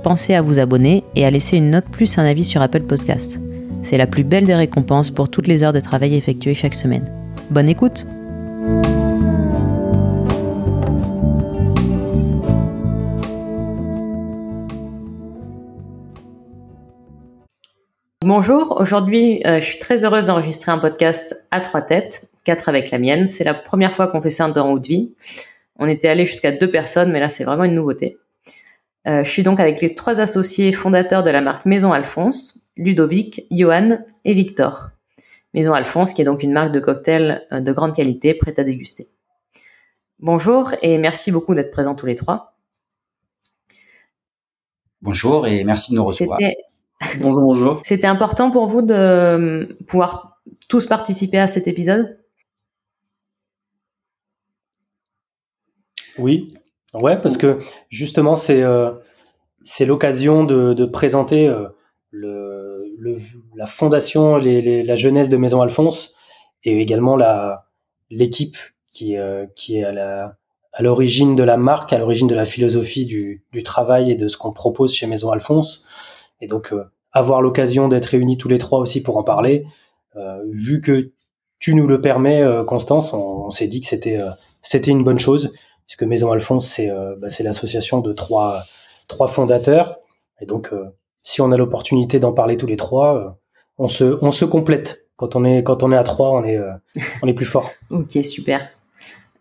pensez à vous abonner et à laisser une note plus un avis sur Apple Podcast. C'est la plus belle des récompenses pour toutes les heures de travail effectuées chaque semaine. Bonne écoute Bonjour, aujourd'hui euh, je suis très heureuse d'enregistrer un podcast à trois têtes, quatre avec la mienne. C'est la première fois qu'on fait ça dans Haute Vie. On était allé jusqu'à deux personnes, mais là c'est vraiment une nouveauté. Euh, je suis donc avec les trois associés fondateurs de la marque Maison Alphonse, Ludovic, Johan et Victor. Maison Alphonse, qui est donc une marque de cocktails euh, de grande qualité, prête à déguster. Bonjour et merci beaucoup d'être présents tous les trois. Bonjour et merci de nous recevoir. Bonjour, bonjour. C'était important pour vous de euh, pouvoir tous participer à cet épisode? Oui, Ouais, parce que justement, c'est euh, c'est l'occasion de, de, présenter euh, le, le, la fondation, les, les, la jeunesse de Maison Alphonse et également la l'équipe qui, euh, qui est à la à l'origine de la marque, à l'origine de la philosophie du, du travail et de ce qu'on propose chez Maison Alphonse. Et donc, avoir l'occasion d'être réunis tous les trois aussi pour en parler, vu que tu nous le permets, Constance, on, on s'est dit que c'était c'était une bonne chose puisque Maison Alphonse, c'est euh, bah, l'association de trois, trois fondateurs. Et donc, euh, si on a l'opportunité d'en parler tous les trois, euh, on, se, on se complète. Quand on est, quand on est à trois, on est, on est plus fort. ok, super.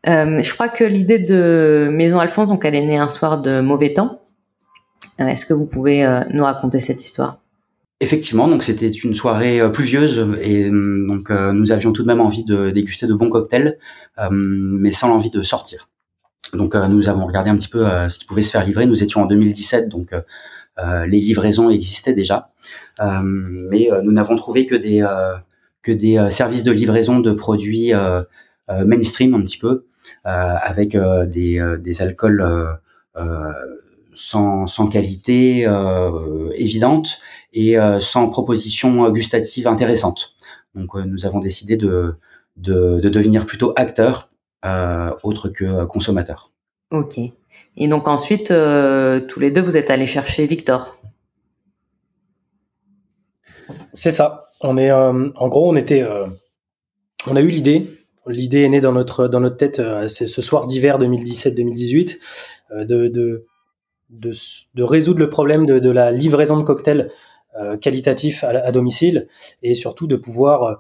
je crois que l'idée de Maison Alphonse, donc elle est née un soir de mauvais temps. Est-ce que vous pouvez nous raconter cette histoire? Effectivement, donc c'était une soirée pluvieuse et donc nous avions tout de même envie de déguster de bons cocktails, mais sans l'envie de sortir. Donc euh, nous avons regardé un petit peu euh, ce qui pouvait se faire livrer. Nous étions en 2017, donc euh, les livraisons existaient déjà, mais nous n'avons trouvé que des que des services de livraison de produits mainstream un petit peu, avec des, des alcools sans, sans qualité évidente et sans proposition gustative intéressante. Donc nous avons décidé de, de, de devenir plutôt acteurs euh, autre que euh, consommateur. Ok. Et donc ensuite, euh, tous les deux, vous êtes allés chercher Victor. C'est ça. On est, en gros, on était, on a eu l'idée. L'idée est née dans notre dans notre tête. c'est ce soir d'hiver 2017-2018 de, de, de résoudre le problème de, de la livraison de cocktails qualitatifs à, à, domicile et surtout de pouvoir euh,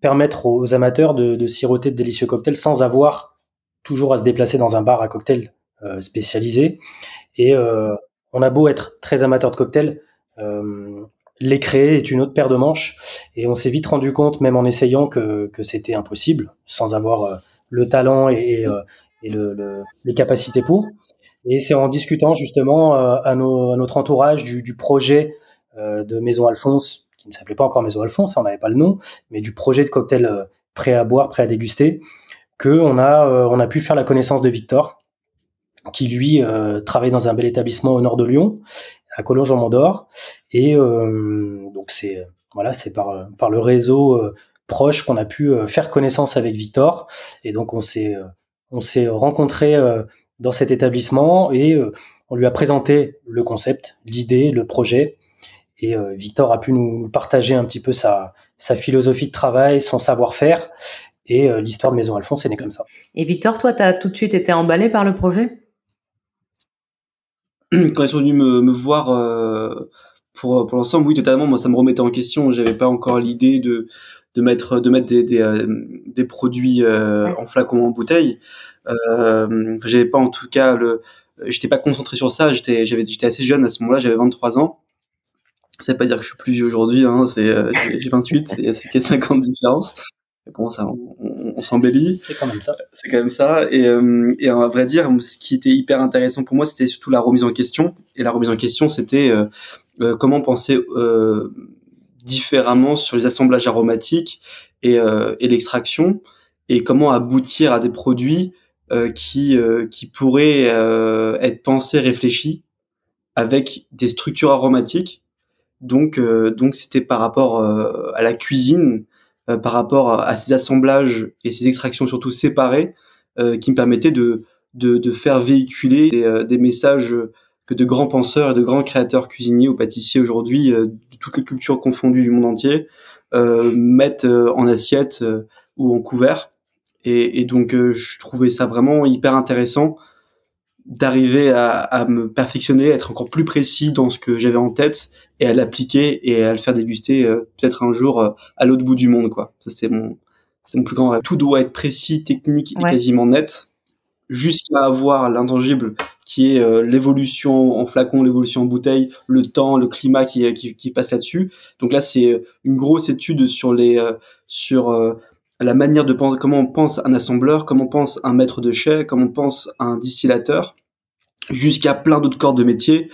permettre aux amateurs de, de, siroter de délicieux cocktails sans avoir toujours à se déplacer dans un bar à cocktails euh, spécialisé. Et euh, on a beau être très amateur de cocktails, les créer est une autre paire de manches. Et on s'est vite rendu compte, même en essayant, que, que c'était impossible, sans avoir le talent et, et le, le, les capacités pour. Et c'est en discutant justement à, nos, à, notre entourage du, du projet de Maison Alphonse qui ne s'appelait pas encore Maison Alphonse, on n'avait pas le nom, mais du projet de cocktail euh, prêt à boire, prêt à déguster, que on a euh, on a pu faire la connaissance de Victor, qui lui euh, travaille dans un bel établissement au nord de Lyon, à Collonges en Mondor, et donc c'est voilà c'est par par le réseau proche qu'on a pu faire connaissance avec Victor, et donc on s'est on s'est rencontré dans cet établissement et on lui a présenté le concept, l'idée, le projet, et euh, Victor a pu nous partager un petit peu sa, sa philosophie de travail, son savoir-faire. Et euh, l'histoire de Maison Alphonse est née comme ça. Et Victor, toi, tu as tout de suite été emballé par le projet? Quand ils sont venus me, me voir euh, pour, pour l'ensemble, oui, totalement. Moi, ça me remettait en question. J'avais pas encore l'idée de, de mettre, de mettre des, des, des produits en flacon en bouteille. Euh, j'avais pas en tout cas le. J'étais pas concentré sur ça. J'étais, j'avais, j'étais assez jeune à ce moment-là. J'avais 23 ans. Ça veut pas dire que je suis plus vieux aujourd'hui, hein, c'est, euh, j'ai 28, il y a 5 ans de différence. Bon, ça, on, on, s'embellit. C'est quand même ça. C'est quand même ça. Et, euh, et à vrai dire, ce qui était hyper intéressant pour moi, c'était surtout la remise en question. Et la remise en question, c'était euh, comment penser différemment sur les assemblages aromatiques et, et l'extraction et comment aboutir à des produits qui qui pourraient être pensés, réfléchis avec des structures aromatiques. Donc donc c'était par rapport à la cuisine, par rapport à, ces assemblages et ces extractions surtout séparées, qui me permettaient de de, de faire véhiculer des, des messages que de grands penseurs et de grands créateurs cuisiniers ou pâtissiers aujourd'hui, euh, de toutes les cultures confondues du monde entier, euh, mettent euh, en assiette ou en couvert. Et, et donc, je trouvais ça vraiment hyper intéressant d'arriver à, à, me perfectionner, être encore plus précis dans ce que j'avais en tête et à l'appliquer et à le faire déguster peut-être un jour à l'autre bout du monde, quoi. Ça, c'est mon, c'est mon plus grand rêve. Tout doit être précis, technique et quasiment net jusqu'à avoir l'intangible qui est euh, l'évolution en flacon, l'évolution en bouteille, le temps, le climat qui, qui, qui passe là-dessus. Donc là, c'est une grosse étude sur les euh, sur euh, la manière de penser, comment on pense un assembleur, comment on pense un maître de chai, comment on pense un distillateur, jusqu'à plein d'autres corps de métier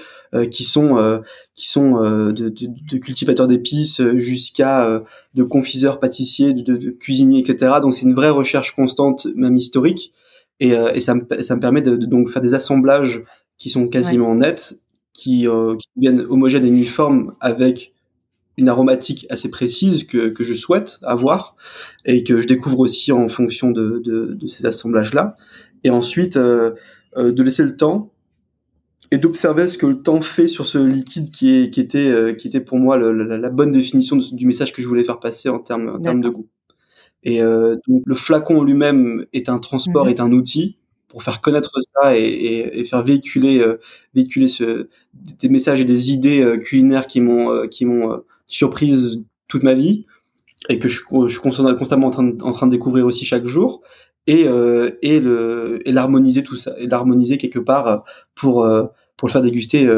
qui sont qui sont de, de, de, cultivateurs d'épices jusqu'à de confiseurs, pâtissiers, de, de cuisiniers, etc. Donc c'est une vraie recherche constante, même historique. Et, euh, et ça, me, ça me permet de, donc faire des assemblages qui sont quasiment nets, qui, euh, qui viennent homogènes et uniformes avec une aromatique assez précise que, que je souhaite avoir et que je découvre aussi en fonction de, de, de ces assemblages-là. Et ensuite, euh, euh, de laisser le temps et d'observer ce que le temps fait sur ce liquide qui, est, qui, était, euh, qui était pour moi le, la, la, bonne définition du message que je voulais faire passer en termes, en termes de goût. Et euh, donc le flacon lui-même est un transport, mhm. est un outil pour faire connaître ça et, et, et faire véhiculer, euh, véhiculer ce, des messages et des idées culinaires qui m'ont qui m'ont surprise toute ma vie et que je, je suis constamment en train, de, en train de découvrir aussi chaque jour et et le et l'harmoniser tout ça et l'harmoniser quelque part pour pour le faire déguster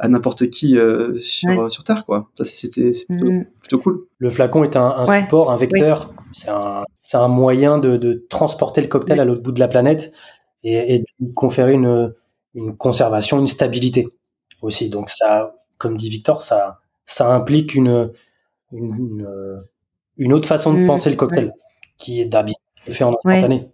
à n'importe qui euh, sur, sur Terre, quoi. Ça, c'était mm. plutôt, cool. Le flacon est un, un support, un vecteur. C'est un, un, moyen de, de, transporter le cocktail à l'autre bout de la planète et, et de conférer une, une conservation, une stabilité aussi. Donc ça, comme dit Victor, ça, ça implique une, une, une autre façon de mm. penser le cocktail qui est d'habitude fait en instantané.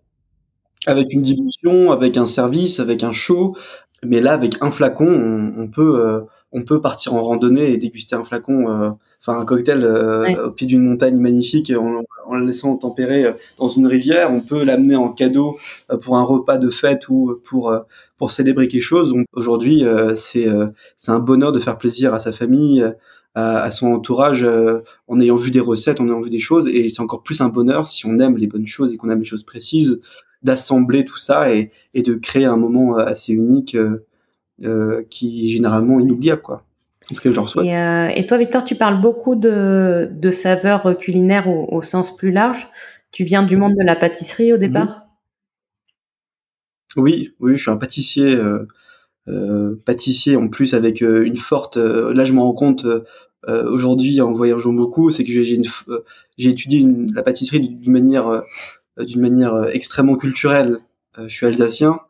Avec une dilution, avec un service, avec un show, mais là, avec un flacon, on, peut euh, on peut partir en randonnée et déguster un flacon, euh, enfin un cocktail euh, au pied d'une montagne magnifique en, en le laissant tempérer dans une rivière. On peut l'amener en cadeau pour un repas de fête ou pour pour célébrer quelque chose. Aujourd'hui, c'est c'est un bonheur de faire plaisir à sa famille. À, à son entourage en ayant vu des recettes, en ayant vu des choses, et c'est encore plus un bonheur si on aime les bonnes choses et qu'on aime les choses précises, d'assembler tout ça et, et, de créer un moment euh, assez unique euh, euh, qui est généralement inoubliable quoi. Cas, je. Et, euh, et, toi, Victor, tu parles beaucoup de, de saveurs culinaires au, au, sens plus large. Tu viens du monde de la pâtisserie au départ? Oui, oui, je suis un pâtissier, euh, euh, pâtissier en plus avec une forte. là, je me rends compte aujourd'hui en voyageant beaucoup, c'est que j'ai j'ai étudié une, la pâtisserie d'une manière d'une manière euh, extrêmement culturelle. Euh, je suis alsacien,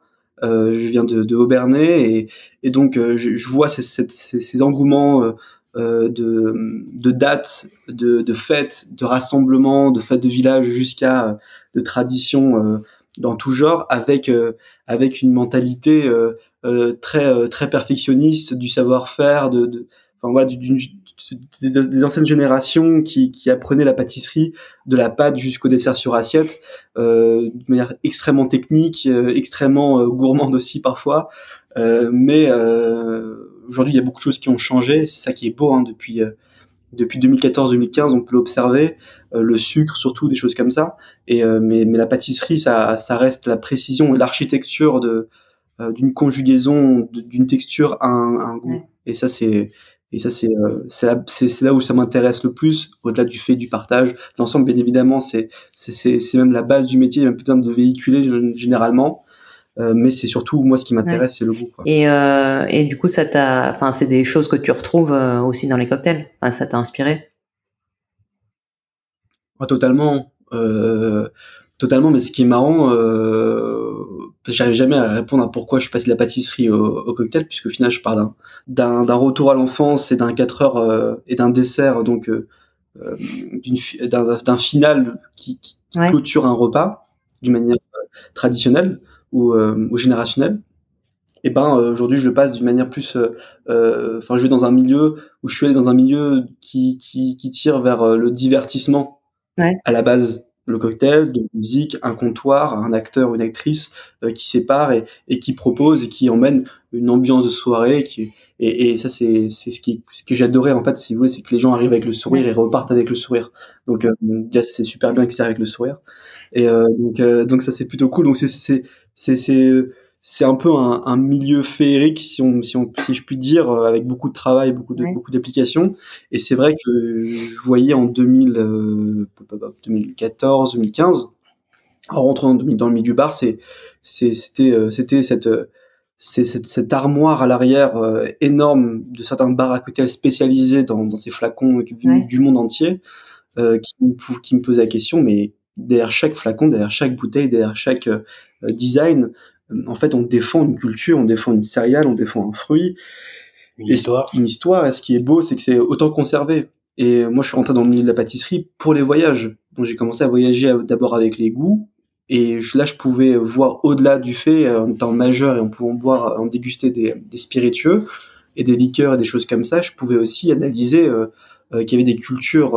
je viens de, de et, et donc je, je, vois ces, ces, ces engouements de, de dates, de, de, fêtes, de rassemblements, de fêtes de village jusqu'à de traditions dans tout genre, avec avec une mentalité très très perfectionniste du savoir-faire, de, de enfin voilà d'une des, anciennes générations qui, qui, apprenaient la pâtisserie de la pâte jusqu'au dessert sur assiette euh, de manière extrêmement technique, euh, extrêmement euh, gourmande aussi parfois. Euh, mais euh, aujourd'hui, il y a beaucoup de choses qui ont changé. C'est ça qui est beau hein, depuis depuis 2014-2015, on peut l'observer. le sucre, surtout des choses comme ça. Et mais, mais la pâtisserie, ça, ça reste la précision et l'architecture de d'une conjugaison, d'une texture à un, un goût. Et ça, c'est et ça, c'est euh, c'est là, là où ça m'intéresse le plus, au-delà du fait du partage. L'ensemble, bien évidemment, c'est c'est même la base du métier, même besoin de véhiculer généralement. Euh, mais c'est surtout moi ce qui m'intéresse, c'est le goût. Quoi. Et, euh, et du coup, ça t'a, enfin, c'est des choses que tu retrouves euh, aussi dans les cocktails? Enfin, ça t'a inspiré? Ah, Totalement, euh, totalement. Mais ce qui est marrant, j'arrive jamais à répondre à pourquoi je suis passé de la pâtisserie au, cocktail, puisque au final, je pars d'un, d'un, retour à l'enfance et d'un 4 heures euh, et d'un dessert, donc euh, euh d'un, d'un final qui, qui clôture un repas d'une manière traditionnelle ou, ou générationnelle. Et ben aujourd'hui, je le passe d'une manière plus. Enfin, je vais dans un milieu où je suis allé dans un milieu qui, qui, qui tire vers le divertissement à la base le cocktail de musique, un comptoir, un acteur ou une actrice euh, qui sépare et, et, qui propose et qui emmène une ambiance de soirée qui et, et ça c'est c'est ce qui ce que j'adorais en fait si vous voulez c'est que les gens arrivent avec le sourire et repartent avec le sourire. Donc euh, c'est super bien qu'ils arrivent avec le sourire. Et euh, donc euh, donc ça c'est plutôt cool. Donc c'est c'est un peu un, un, milieu féerique si on si on si je puis dire euh, avec beaucoup de travail beaucoup de beaucoup d'applications. Et c'est vrai que je voyais en 2000 euh, 2014 2015 en rentrant dans le milieu du bar c'est c'était euh, c'était cette cette, cette armoire à l'arrière euh, énorme de certains bars à cocktails spécialisés dans, dans ces flacons du monde entier euh, qui, me, qui me posait la question mais derrière chaque flacon derrière chaque bouteille derrière chaque design en fait, on défend une culture, on défend une céréale, on défend un fruit. Une histoire. Une histoire. Et ce qui est beau, c'est que c'est autant conservé. Et moi, je suis rentré dans le milieu de la pâtisserie pour les voyages. Donc, j'ai commencé à voyager d'abord avec les goûts. Et là, je pouvais voir au-delà du fait, euh, en étant majeur et en pouvant boire, en déguster des, spiritueux et des liqueurs et des choses comme ça, je pouvais aussi analyser euh, euh, qu'il y avait des cultures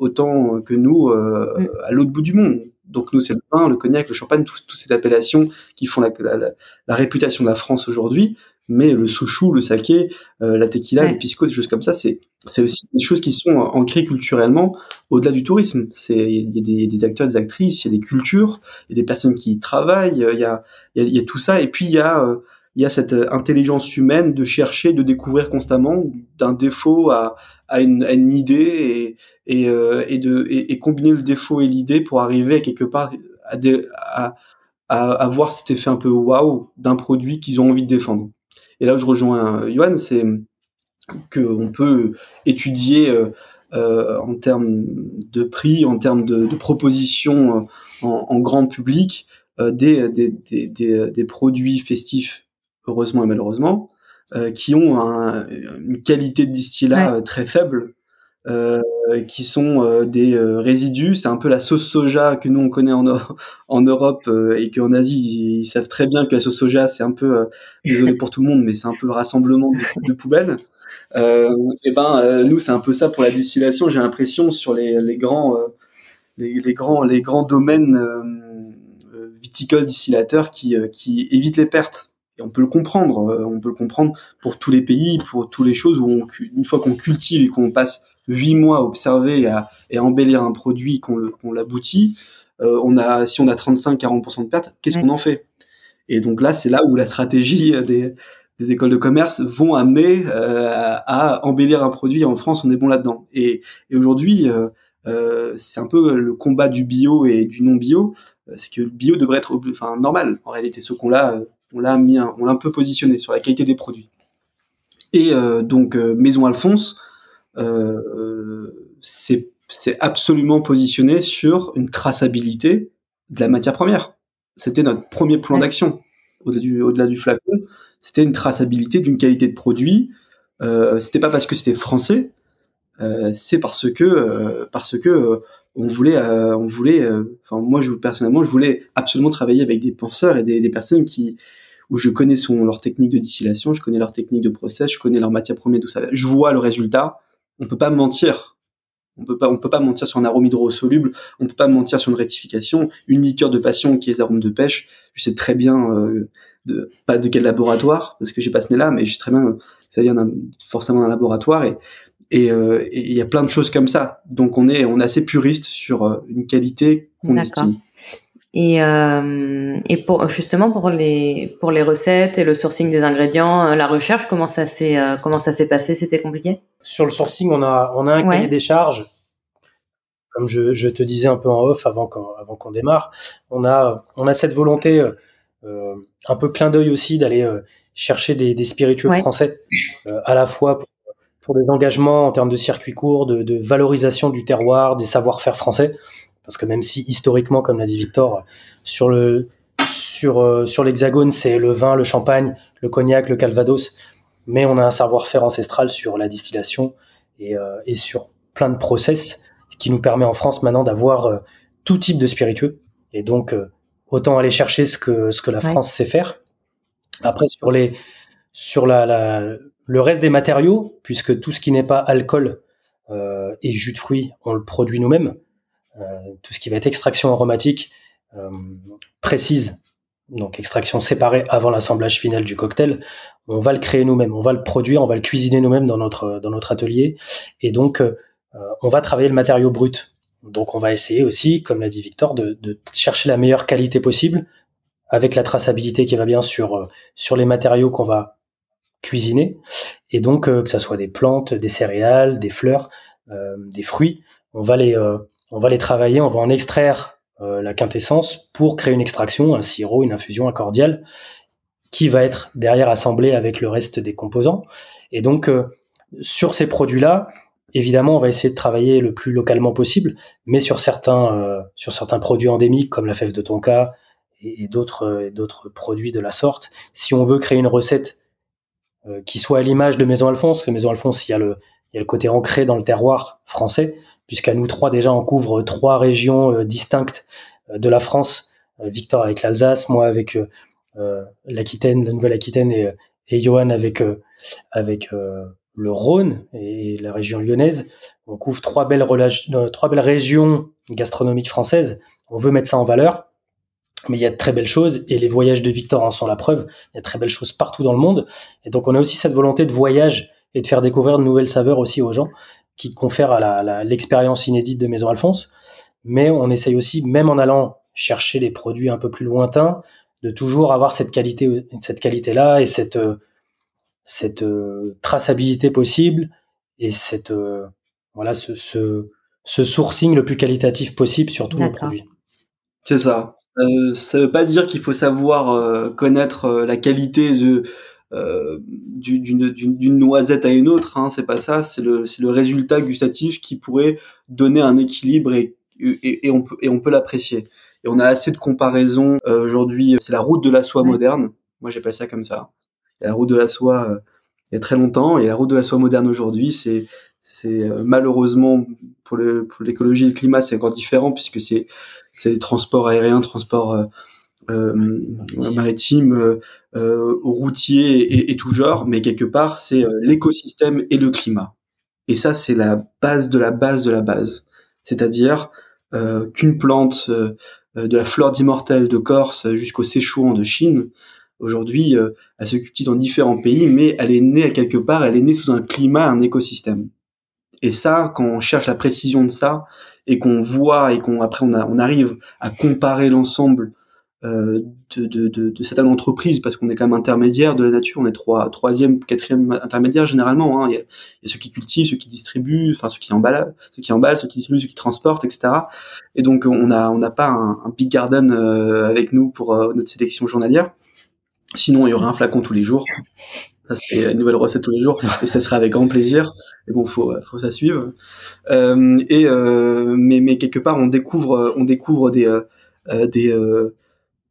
autant que nous mm. à l'autre bout du monde. Donc nous, c'est le vin, le cognac, le champagne, toutes ces appellations qui font la, la, réputation de la France aujourd'hui. Mais le souchou, le saké, euh, la tequila, le pisco, des choses comme ça, c'est c'est aussi des choses qui sont ancrées culturellement au-delà du tourisme. C'est il y, a des acteurs, des actrices, il y a des cultures, il y a des personnes qui y travaillent, il y a il y a, tout ça. Et puis il y a euh, il y a cette intelligence humaine de chercher, de découvrir constamment d'un défaut à, à, une, une idée et, et, euh, et de et, combiner le défaut et l'idée pour arriver quelque part à, à, avoir cet effet un peu waouh d'un produit qu'ils ont envie de défendre. Et là où je rejoins Yohan, c'est qu'on peut étudier euh, euh, en termes de prix, en termes de, propositions en, grand public, euh, des, des, des, des, produits festifs, heureusement et malheureusement, euh, qui ont un, une qualité de distillat très faible euh, qui sont euh, des euh, résidus. C'est un peu la sauce soja que nous on connaît en, en Europe et qu'en Asie ils, savent très bien que la sauce soja c'est un peu désolé pour tout le monde, mais c'est un peu le rassemblement de, de poubelles. et ben nous c'est un peu ça pour la distillation. J'ai l'impression sur les, les grands les, les, grands les grands domaines viticoles distillateurs qui qui évitent les pertes. Et on peut le comprendre, on peut le comprendre pour tous les pays, pour toutes les choses où on, une fois qu'on cultive et qu'on passe huit mois à observer et à, et embellir un produit qu'on l'aboutit, euh, on a, si on a 35-40% de pertes, qu'est-ce qu'on en fait? Et donc là, c'est là où la stratégie des, des écoles de commerce vont amener euh, à embellir un produit. En France, on est bon là-dedans. Et, et aujourd'hui, euh, euh, c'est un peu le combat du bio et du non bio. Euh, c'est que le bio devrait être enfin, normal. En réalité, ce qu'on l'a, on l'a mis, on l'a un peu positionné sur la qualité des produits. Et donc Maison Alphonse, euh, c'est absolument positionné sur une traçabilité de la matière première. C'était notre premier plan d'action au-delà du, flacon. C'était une traçabilité d'une qualité de produit. Euh, c'était pas parce que c'était français, euh, c'est parce que euh, parce que euh, on voulait euh, on voulait. Enfin moi je personnellement je voulais absolument travailler avec des penseurs et des, des personnes qui où je connais son, leur technique de distillation, je connais leur technique de process, je connais leur matière première, tout ça. Je vois le résultat on peut pas mentir. On peut pas, on peut pas mentir sur un arôme hydrosoluble. On peut pas mentir sur une rectification. Une liqueur de passion qui est arôme de pêche. Je sais très bien, euh, de, pas de quel laboratoire, parce que j'ai pas ce nez-là, mais je sais très bien, ça vient forcément d'un laboratoire et, euh, et il y a plein de choses comme ça. Donc on est, on est assez puriste sur euh, une qualité qu'on estime. Et, euh, et pour justement pour les pour les recettes et le sourcing des ingrédients, euh, la recherche, comment ça s'est euh, comment ça s'est passé? C'était compliqué? Sur le sourcing, on a on a un cahier des charges. Comme je, je, te disais un peu en off avant qu'on avant qu'on démarre, on a on a cette volonté euh, un peu clin d'œil aussi d'aller chercher des, des spiritueux français, à la fois pour, pour, des engagements en termes de circuit court, de, de valorisation du terroir, des savoir-faire français, parce que même si historiquement, comme l'a dit Victor, sur le sur sur l'Hexagone, c'est le vin, le champagne, le cognac, le calvados, mais on a un savoir-faire ancestral sur la distillation et, et sur plein de process qui nous permet en France maintenant d'avoir tout type de spiritueux. Et donc, autant aller chercher ce que ce que la France sait faire. Après, sur les sur la, la, le reste des matériaux, puisque tout ce qui n'est pas alcool euh, et jus de fruits, on le produit nous-mêmes. Euh, tout ce qui va être extraction aromatique euh, précise, donc extraction séparée avant l'assemblage final du cocktail, on va le créer nous-mêmes, on va le produire, on va le cuisiner nous-mêmes dans notre dans notre atelier, et donc euh, on va travailler le matériau brut. Donc on va essayer aussi, comme l'a dit Victor, de, chercher la meilleure qualité possible avec la traçabilité qui va bien sur sur les matériaux qu'on va cuisiner et donc que ça soit des plantes, des céréales, des fleurs, des fruits, on va les on va les travailler, on va en extraire la quintessence pour créer une extraction, un sirop, une infusion, un cordial qui va être derrière assemblé avec le reste des composants. Et donc sur ces produits-là, évidemment, on va essayer de travailler le plus localement possible, mais sur certains sur certains produits endémiques comme la fève de tonka, et, d'autres d'autres produits de la sorte. Si on veut créer une recette euh, qui soit à l'image de Maison Alphonse, que Maison Alphonse, il y a le il y a le côté ancré dans le terroir français, puisqu'à nous trois déjà on couvre trois régions euh, distinctes euh, de la France. Victor avec l'Alsace, moi avec l'Aquitaine, la Nouvelle-Aquitaine et, et Johan avec avec le Rhône et la région lyonnaise. On couvre trois belles, trois belles régions gastronomiques françaises. On veut mettre ça en valeur mais il y a de très belles choses et les voyages de Victor en sont la preuve. Il y a de très belles choses partout dans le monde et donc on a aussi cette volonté de voyage et de faire découvrir de nouvelles saveurs aussi aux gens qui confèrent à l'expérience inédite de Maison Alphonse. Mais on essaye aussi, même en allant chercher des produits un peu plus lointains, de toujours avoir cette qualité, cette qualité-là et cette cette euh, traçabilité possible et cette euh, voilà ce, ce, ce sourcing le plus qualitatif possible sur tous nos produits. C'est ça. Euh, ça veut pas dire qu'il faut savoir euh, connaître euh, la qualité de euh, d'une noisette à une autre. Hein, c'est pas ça. C'est le, le résultat gustatif qui pourrait donner un équilibre et, et, et on peut, et on peut l'apprécier. Et on a assez de comparaisons aujourd'hui. C'est la route de la soie moderne. Moi, j'appelle ça comme ça. la route de la soie il y a très longtemps et la route de la soie moderne aujourd'hui, c'est c'est malheureusement pour l'écologie et le climat, c'est encore différent puisque c'est c'est des transports aériens, transports euh, euh, maritimes, euh, euh, routiers et, et, tout genre, mais quelque part, c'est l'écosystème et le climat. Et ça, c'est la base de la base de la base. C'est-à-dire qu'une plante, de la fleur d'immortel de Corse jusqu'au Sichuan de Chine, aujourd'hui, elle se cultive dans différents pays, mais elle est née à quelque part, elle est née sous un climat, un écosystème. Et ça, quand on cherche la précision de ça, et qu'on voit et qu'on après on, a, on arrive à comparer l'ensemble euh, de, de, de, de, cette entreprise parce qu'on est quand même intermédiaire de la nature, on est trois, troisième, quatrième intermédiaire généralement. Hein. Il, y a, a, ceux qui cultivent, ceux qui distribuent, enfin ceux qui emballent, ceux qui emballent, ceux qui distribuent, ceux qui transportent, etc. Et donc on a on n'a pas un, un, big garden euh, avec nous pour euh, notre sélection journalière. Sinon il y aurait un flacon tous les jours. Ça c'est une nouvelle recette tous les jours et ça serait avec grand plaisir. Mais bon, faut faut ça suivre. Euh, et euh, mais mais quelque part on découvre on découvre des euh, euh des, euh,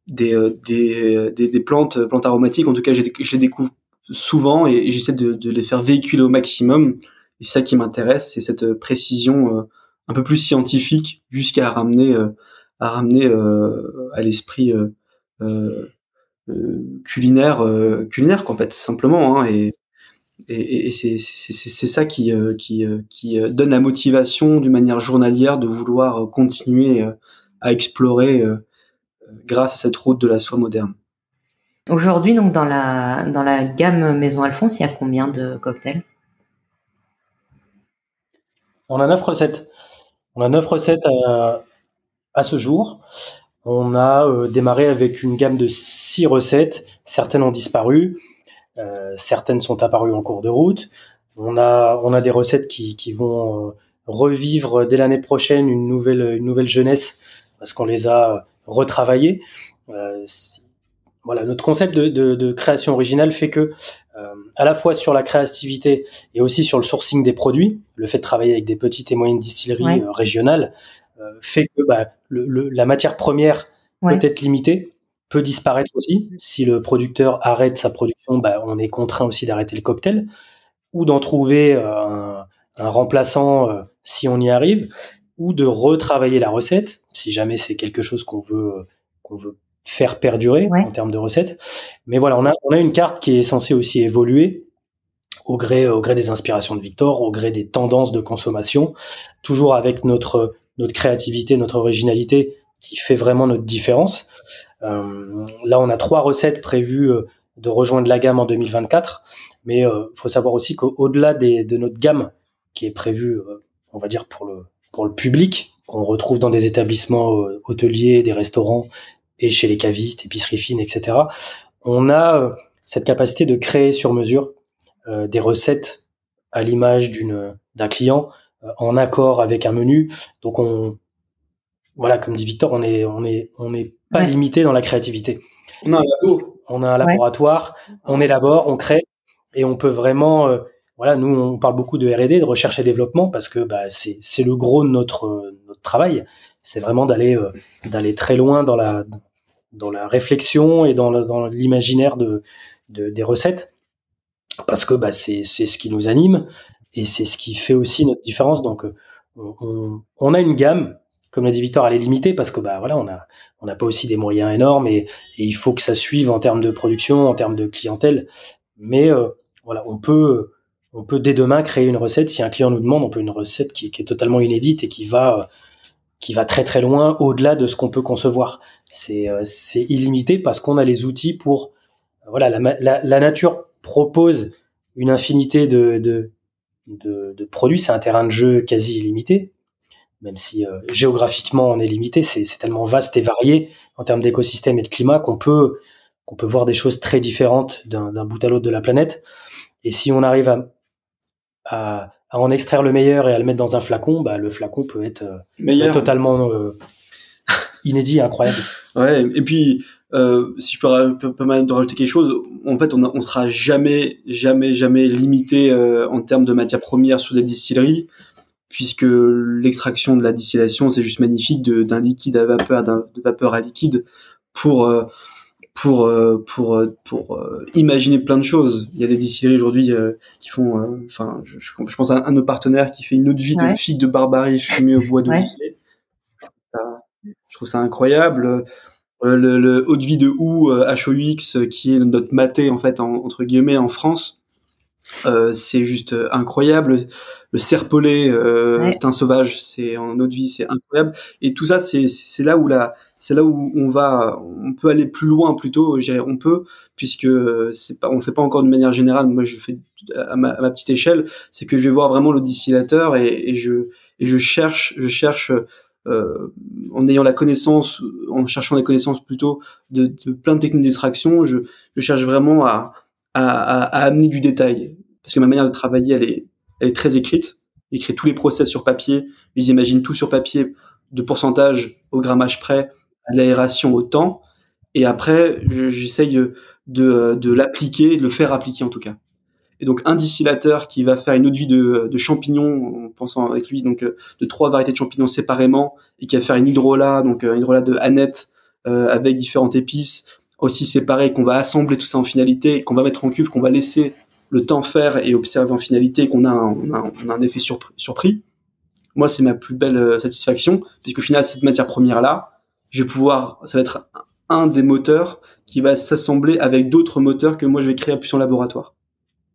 des, des, des des plantes plantes aromatiques. En tout cas, je les découvre souvent et, j'essaie de, de, les faire véhiculer au maximum. Et c'est ça qui m'intéresse, c'est cette précision un peu plus scientifique jusqu'à ramener à ramener à l'esprit euh, euh, culinaire, euh, culinaire quoi, en fait, simplement. Hein, et et, et c'est ça qui, euh, qui, qui donne la motivation d'une manière journalière de vouloir continuer à explorer grâce à cette route de la soie moderne. Aujourd'hui, donc dans la dans la gamme Maison Alphonse, il y a combien de cocktails? On a neuf recettes. On a neuf recettes à, à ce jour. On a euh, démarré avec une gamme de six recettes. Certaines ont disparu, euh, certaines sont apparues en cours de route. On a, on a des recettes qui, qui vont euh, revivre dès l'année prochaine une nouvelle, une nouvelle jeunesse parce qu'on les a retravaillées. voilà, notre concept de, de, de, création originale fait que à la fois sur la créativité et aussi sur le sourcing des produits, le fait de travailler avec des petites et moyennes distilleries régionales, fait que bah, le, la matière première peut être limitée, peut disparaître aussi. Si le producteur arrête sa production, bah, on est contraint aussi d'arrêter le cocktail ou d'en trouver un, remplaçant si on y arrive, ou de retravailler la recette si jamais c'est quelque chose qu'on veut qu'on veut faire perdurer en termes de recettes. Mais voilà, on a, on a une carte qui est censée aussi évoluer au gré, au gré des inspirations de Victor, au gré des tendances de consommation, toujours avec notre, notre créativité, notre originalité qui fait vraiment notre différence. Euh, là, on a trois recettes prévues euh, de rejoindre la gamme en 2024, mais il euh, faut savoir aussi qu'au-delà de notre gamme qui est prévue, euh, on va dire pour le pour le public, qu'on retrouve dans des établissements hôteliers, des restaurants et chez les cavistes, épiceries fines, etc. On a cette capacité de créer sur mesure euh, des recettes à l'image d'une d'un client euh, en accord avec un menu. Donc on voilà, comme dit Victor, on est on est on n'est pas limité dans la créativité. On a un labo. On a un laboratoire, on élabore, on crée et on peut vraiment euh, voilà, nous on parle beaucoup de R&D, de recherche et développement parce que bah, c'est le gros de notre notre travail, c'est vraiment d'aller d'aller très loin dans la dans la réflexion et dans dans l'imaginaire de, de, des recettes parce que bah, c'est ce qui nous anime et c'est ce qui fait aussi notre différence. Donc, euh, on, on a une gamme, comme l'a dit Victor, elle est limitée parce que bah voilà, on a on n'a pas aussi des moyens énormes et, et, il faut que ça suive en termes de production, en termes de clientèle. Mais euh, voilà, on peut on peut dès demain créer une recette si un client nous demande. On peut une recette qui, est totalement inédite et qui va qui va très très loin au-delà de ce qu'on peut concevoir. C'est euh, illimité parce qu'on a les outils pour voilà la, la, la nature propose une infinité de, de, de, produits. C'est un terrain de jeu quasi illimité, même si euh, géographiquement on est limité. C'est tellement vaste et varié en termes d'écosystème et de climat qu'on peut, qu'on peut voir des choses très différentes d'un bout à l'autre de la planète. Et si on arrive à, à, en extraire le meilleur et à le mettre dans un flacon, bah, le flacon peut être euh, totalement euh, inédit, incroyable. Ouais, et puis euh, si je peux, peux, peux de rajouter quelque chose, en fait, on, on sera jamais, jamais, jamais limité euh, en termes de matières premières sur des distilleries, puisque l'extraction de la distillation, c'est juste magnifique d'un liquide à vapeur, de vapeur à liquide, pour euh, pour pour pour imaginer plein de choses. Il y a des distilleries aujourd'hui qui font, enfin, je, je, pense à un, de nos partenaires qui fait une autre vie de fille de barbarie fumée au bois de ouais. Je trouve ça incroyable. Euh, le, le haut de vie de ou HOX euh, qui est notre maté en fait entre guillemets en France. Euh, c'est juste incroyable. Le serpollet, euh, teint sauvage, c'est en eau de vie, c'est incroyable. Et tout ça, c'est c'est là où la, c'est là où on va, on peut aller plus loin plutôt. On peut puisque c'est pas, on le fait pas encore de manière générale. Moi, je fais à ma, à ma petite échelle, c'est que je vais voir vraiment le distillateur et, et je et je cherche, je cherche euh, en ayant la connaissance, en cherchant des connaissances plutôt de, de plein de techniques d'extraction, je, je, cherche vraiment à, à, à, amener du détail. Parce que ma manière de travailler, elle est, elle est très écrite. J'écris tous les process sur papier, ils imaginent tout sur papier, de pourcentage au grammage près, à l'aération au temps. Et après, j'essaye de, de l'appliquer, de le faire appliquer en tout cas. Et donc un distillateur qui va faire une eau de vie de, de champignons, en pensant avec lui donc euh, de trois variétés de champignons séparément, et qui va faire une hydrolat, donc euh, une hydrolat de Annette euh, avec différentes épices, aussi séparées, qu'on va assembler tout ça en finalité, qu'on va mettre en cuve, qu'on va laisser le temps faire et observer en finalité, qu'on a, un effet surpris. Moi, c'est ma plus belle satisfaction, puisqu'au final, cette matière première là, je vais pouvoir, ça va être un des moteurs qui va s'assembler avec d'autres moteurs que moi je vais créer à en laboratoire.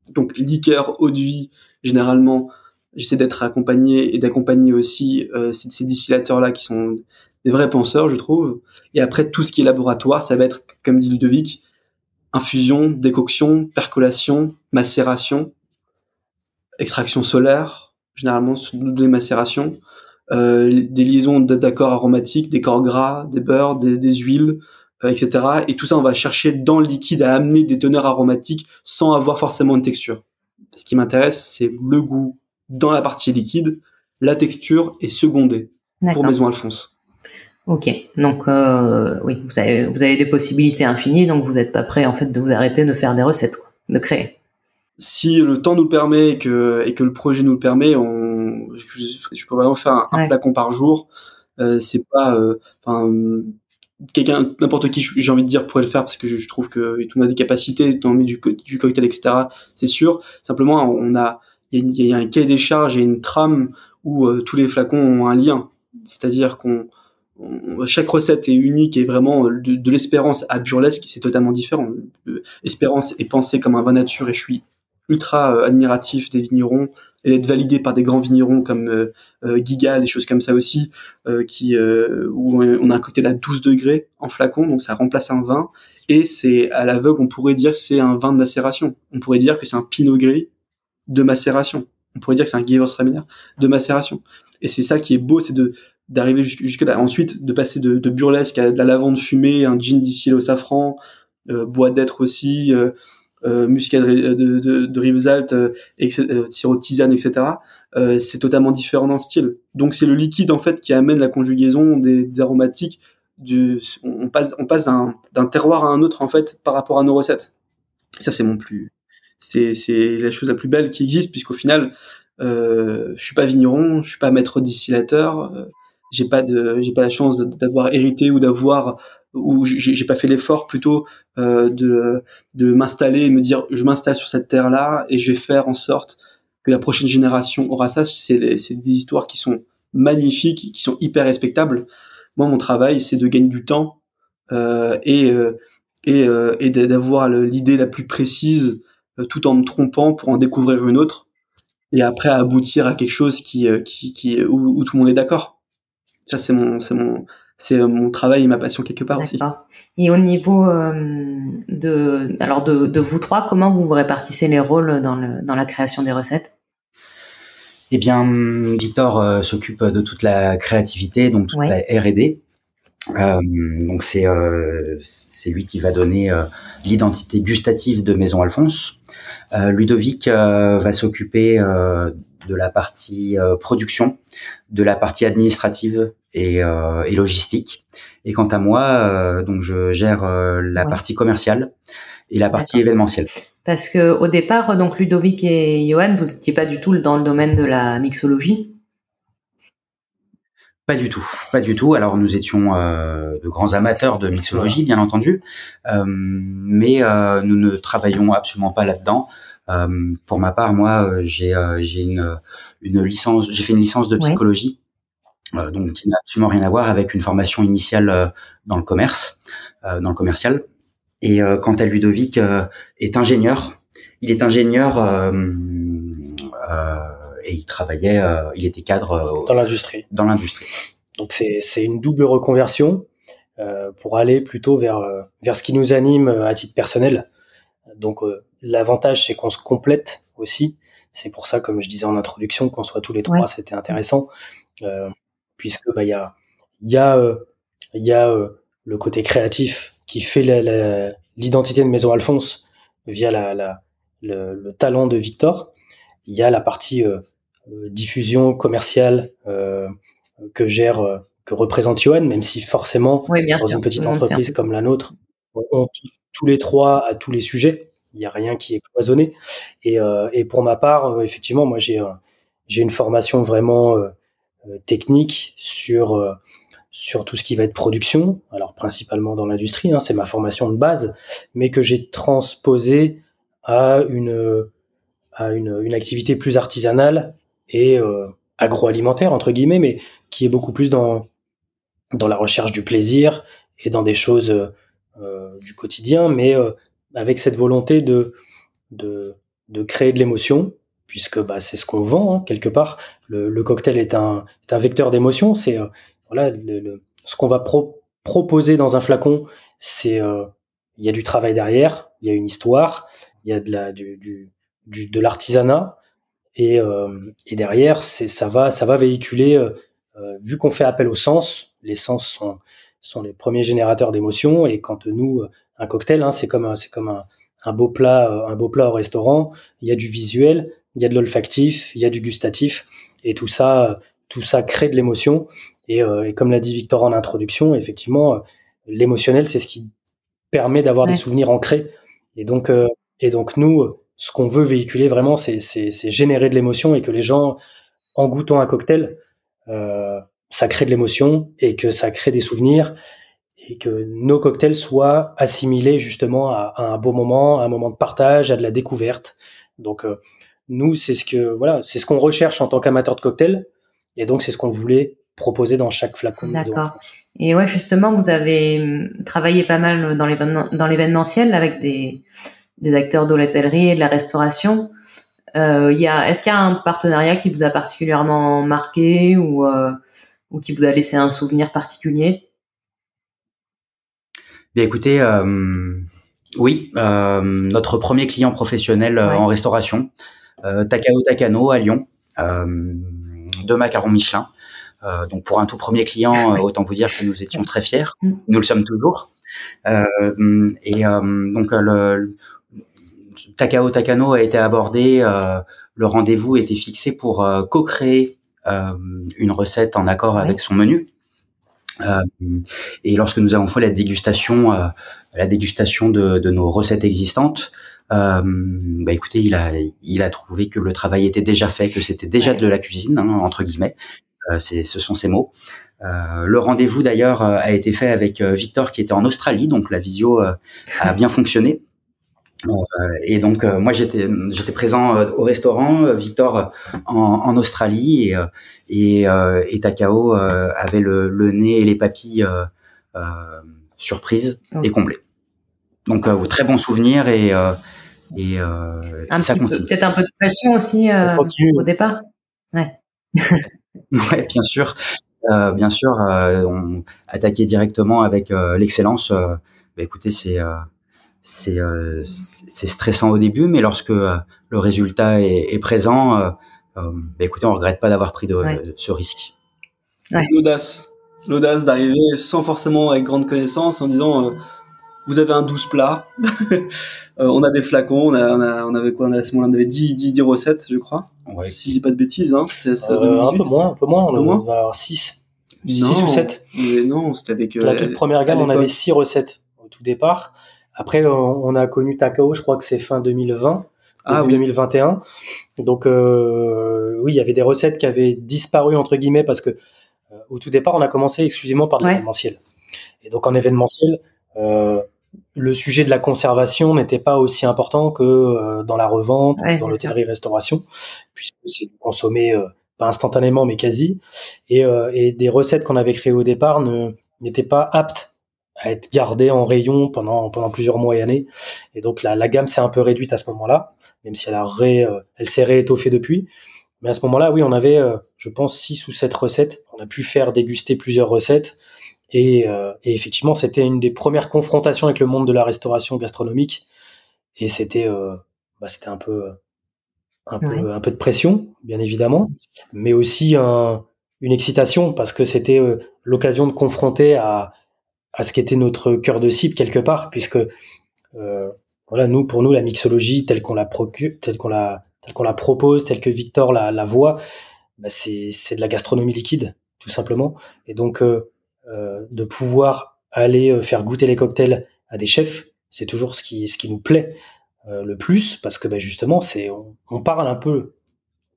Donc liqueur, eau de vie, généralement, j'essaie d'être accompagné et d'accompagner aussi euh, ces, ces distillateurs-là qui sont des vrais penseurs, je trouve. Et après, tout ce qui est laboratoire, ça va être, comme dit Ludovic, infusion, décoction, percolation, macération, extraction solaire, généralement des macérations, euh, des liaisons d'accords aromatiques, des corps gras, des beurres, des, des huiles, euh, etc. Et tout ça, on va chercher dans le liquide à amener des teneurs aromatiques sans avoir forcément une texture. Ce qui m'intéresse, c'est le goût dans la partie liquide. La texture est secondée pour Maison Alphonse. Ok, donc euh, oui, vous avez, vous avez des possibilités infinies, donc vous n'êtes pas prêt en fait de vous arrêter de faire des recettes, quoi, de créer. Si le temps nous le permet et que, et que le projet nous le permet, on, je, peux vraiment faire un, un flacon par jour. Euh, c'est pas, euh, quelqu'un, n'importe qui, j'ai envie de dire, pourrait le faire parce que je, trouve que tout le monde a des capacités dans le du, du cocktail, etc. C'est sûr. Simplement, on a, il y, a un cahier des charges et une trame où tous les flacons ont un lien. C'est-à-dire qu'on chaque recette est unique et vraiment de, de l'espérance à burlesque, c'est totalement différent. Espérance est pensée comme un vin nature et je suis ultra euh, admiratif des vignerons et d'être validé par des grands vignerons comme euh, euh Giga, des choses comme ça aussi, euh, qui où on a un côté à 12 degrés en flacon, donc ça remplace un vin et c'est à l'aveugle on pourrait dire que c'est un vin de macération. On pourrait dire que c'est un Pinot Gris de macération. On pourrait dire que c'est un Gewürztraminer de macération. Et c'est ça qui est beau, c'est de d'arriver jusque, là. Ensuite, de passer de, de, burlesque à de la lavande fumée, un gin distillé au safran, bois d'être aussi, euh, muscade de, de, de Rivesaltes, euh, euh, sirop de tisane, etc. Euh, c'est totalement différent dans le style. Donc c'est le liquide en fait qui amène la conjugaison des, aromatiques. Du, on passe, on passe d'un terroir à un autre en fait par rapport à nos recettes. Ça c'est mon plus, c'est la chose la plus belle qui existe puisqu'au final, euh, je suis pas vigneron, je suis pas maître distillateur, euh, j'ai pas de, j'ai pas la chance d'avoir hérité ou d'avoir où j'ai pas fait l'effort plutôt euh, de, de m'installer et me dire je m'installe sur cette terre là et je vais faire en sorte que la prochaine génération aura ça. C'est des histoires qui sont magnifiques qui sont hyper respectables. Moi mon travail c'est de gagner du temps euh, et euh, et, euh, et d'avoir l'idée la plus précise euh, tout en me trompant pour en découvrir une autre et après aboutir à quelque chose qui qui, qui où tout le monde est d'accord ça c'est mon c'est mon c'est euh, mon travail et ma passion quelque part aussi. Et au niveau euh, de, alors de, de, vous trois, comment vous vous répartissez les rôles dans, le, dans la création des recettes? Eh bien, Victor euh, s'occupe de toute la créativité, donc toute la R&D. Euh, donc c'est c'est lui qui va donner l'identité gustative de Maison Alphonse. Ludovic va s'occuper de la partie production, de la partie administrative et, euh, et logistique. Et quant à moi, euh, donc je gère euh, la partie commerciale et la partie événementielle. Parce que au départ, donc Ludovic et Johan, vous n'étiez pas du tout dans le domaine de la mixologie? Pas du tout, pas du tout. Alors nous étions euh, de grands amateurs de mixologie, bien entendu, euh, mais euh, nous ne travaillons absolument pas là-dedans. pour ma part, moi, j'ai j'ai une une licence, j'ai fait une licence de psychologie euh, donc qui n'a absolument rien à voir avec une formation initiale euh, dans le commerce, euh, dans le commercial. Et quant à Ludovic, est ingénieur. Il est ingénieur et il travaillait, il était cadre dans l'industrie. Dans l'industrie. Donc c'est c'est une double reconversion euh, pour aller plutôt vers vers ce qui nous anime à titre personnel. Donc l'avantage c'est qu'on se complète aussi. C'est pour ça, comme je disais en introduction, qu'on soit tous les trois, c'était intéressant. Euh, puisque bah il y a il y a euh, il y a euh, le côté créatif qui fait l'identité de Maison Alphonse via la, la le, le, talent de Victor. Il y a la partie euh, diffusion commerciale que gère que représente Johan, même si forcément dans une petite entreprise comme la nôtre, on tous les trois à tous les sujets. Il n'y a rien qui est cloisonné. Et, euh, et pour ma part, effectivement, moi j'ai j'ai une formation vraiment euh, technique sur euh, sur tout ce qui va être production, alors principalement dans l'industrie, hein, c'est ma formation de base, mais que j'ai transposé à une à une, une, activité plus artisanale et euh, agroalimentaire entre guillemets, mais qui est beaucoup plus dans dans la recherche du plaisir et dans des choses euh, du quotidien, mais avec cette volonté de de, de créer de l'émotion puisque bah, c'est ce qu'on vend hein, quelque part. Le, cocktail est un, vecteur d'émotion. C'est euh, voilà ce qu'on va pro proposer dans un flacon. C'est euh, il y a du travail derrière, il y a une histoire, il y a de la du, du de l'artisanat et, euh, et derrière c'est ça va ça va véhiculer euh, vu qu'on fait appel au sens. Les sens sont sont les premiers générateurs d'émotions et quand nous un cocktail hein, c'est comme c'est comme un, un beau plat un beau plat au restaurant. Il y a du visuel, il y a de l'olfactif, il y a du gustatif, et tout ça, tout ça crée de l'émotion. Et, euh, et, comme l'a dit Victor en introduction, effectivement, euh, l'émotionnel, c'est ce qui permet d'avoir des souvenirs ancrés. Et donc, euh, et donc nous, ce qu'on veut véhiculer vraiment, c'est, c'est, c'est générer de l'émotion et que les gens, en goûtant un cocktail, euh, ça crée de l'émotion et que ça crée des souvenirs et que nos cocktails soient assimilés justement à, un beau moment, à un moment de partage, à de la découverte. Donc euh, nous, c'est ce que voilà, c'est ce qu'on recherche en tant qu'amateur de cocktail, et donc c'est ce qu'on voulait proposer dans chaque flacon. D'accord. Et ouais, justement, vous avez hum, travaillé pas mal dans l'événementiel avec des, des acteurs de l'hôtellerie et de la restauration. Euh, y a, est-ce qu'il y a un partenariat qui vous a particulièrement marqué ou, euh, ou qui vous a laissé un souvenir particulier? Bien, écoutez, euh, oui, euh, notre premier client professionnel euh, en restauration, Takao Takano à Lyon, de macarons Michelin. donc pour un tout premier client, autant vous dire que nous étions très fiers. Mm. Nous le sommes toujours. et donc le, Takao Takano a été abordé. le rendez-vous était fixé pour co-créer une recette en accord avec son menu. Euh, et lorsque nous avons fait la dégustation, euh, la dégustation de, de, nos recettes existantes, euh, bah écoutez, il a, il a trouvé que le travail était déjà fait, que c'était déjà de la cuisine hein, entre guillemets. Euh, c'est, ce sont ces mots. Euh, le rendez-vous d'ailleurs a été fait avec Victor qui était en Australie, donc la visio a bien fonctionné. Euh, et donc euh, moi j'étais j'étais présent euh, au restaurant, Victor en, en Australie et et, et Takao avait le, le, nez et les papilles surprises et comblés. Donc très bon souvenir et et, ça continue. Peut-être un peu de pression aussi au départ. Ouais. ouais, bien sûr. Euh, bien sûr, euh, on attaquer directement avec l'excellence. bah, écoutez, c'est c'est euh, c'est stressant au début, mais lorsque euh, le résultat est, est présent, euh, bah, écoutez, on regrette pas d'avoir pris de, ce risque. L'audace, l'audace d'arriver sans forcément avec grande connaissance en disant vous avez un douce plat, on a des flacons, on, a, on, a, on avait quoi on, a, on avait 10, 10, 10 recettes, je crois. Ouais. Si je dis pas de bêtises, hein, c'était ça. Euh, un peu moins, un peu moins, on un moins. avoir 6. 6 ou 7. Mais non, c'était avec. La toute première gamme, on avait 6 recettes au tout départ. Après, on, a connu Takao, je crois que c'est fin 2020, ah, 2021. Donc euh, oui, il y avait des recettes qui avaient disparu entre guillemets parce que euh, au tout départ, on a commencé exclusivement par l'événementiel. Et donc en événementiel, euh, le sujet de la conservation n'était pas aussi important que dans la revente, dans l'hôtellerie-restauration, puisque c'est consommé pas instantanément mais quasi. Et, et des recettes qu'on avait créées au départ n'étaient pas aptes à être gardée en rayon pendant pendant plusieurs mois et années. Et donc la, la gamme s'est un peu réduite à ce moment-là, même si elle a ré, euh, elle s'est réétoffée depuis. Mais à ce moment-là, oui, on avait, euh, je pense, six ou sept recettes. On a pu faire déguster plusieurs recettes. Et, euh, et effectivement, c'était une des premières confrontations avec le monde de la restauration gastronomique. Et c'était, bah, c'était un peu, un peu, un peu de pression, bien évidemment, mais aussi un, une excitation parce que c'était l'occasion de confronter à à ce qu'était notre cœur de cible quelque part, puisque euh, voilà, nous pour nous la mixologie telle qu'on la procure, telle qu'on la telle qu'on la propose, telle que Victor la, la voit, bah c'est c'est de la gastronomie liquide tout simplement, et donc euh, euh, de pouvoir aller euh, faire goûter les cocktails à des chefs, c'est toujours ce qui ce qui nous plaît euh, le plus parce que bah, justement c'est on, on, parle un peu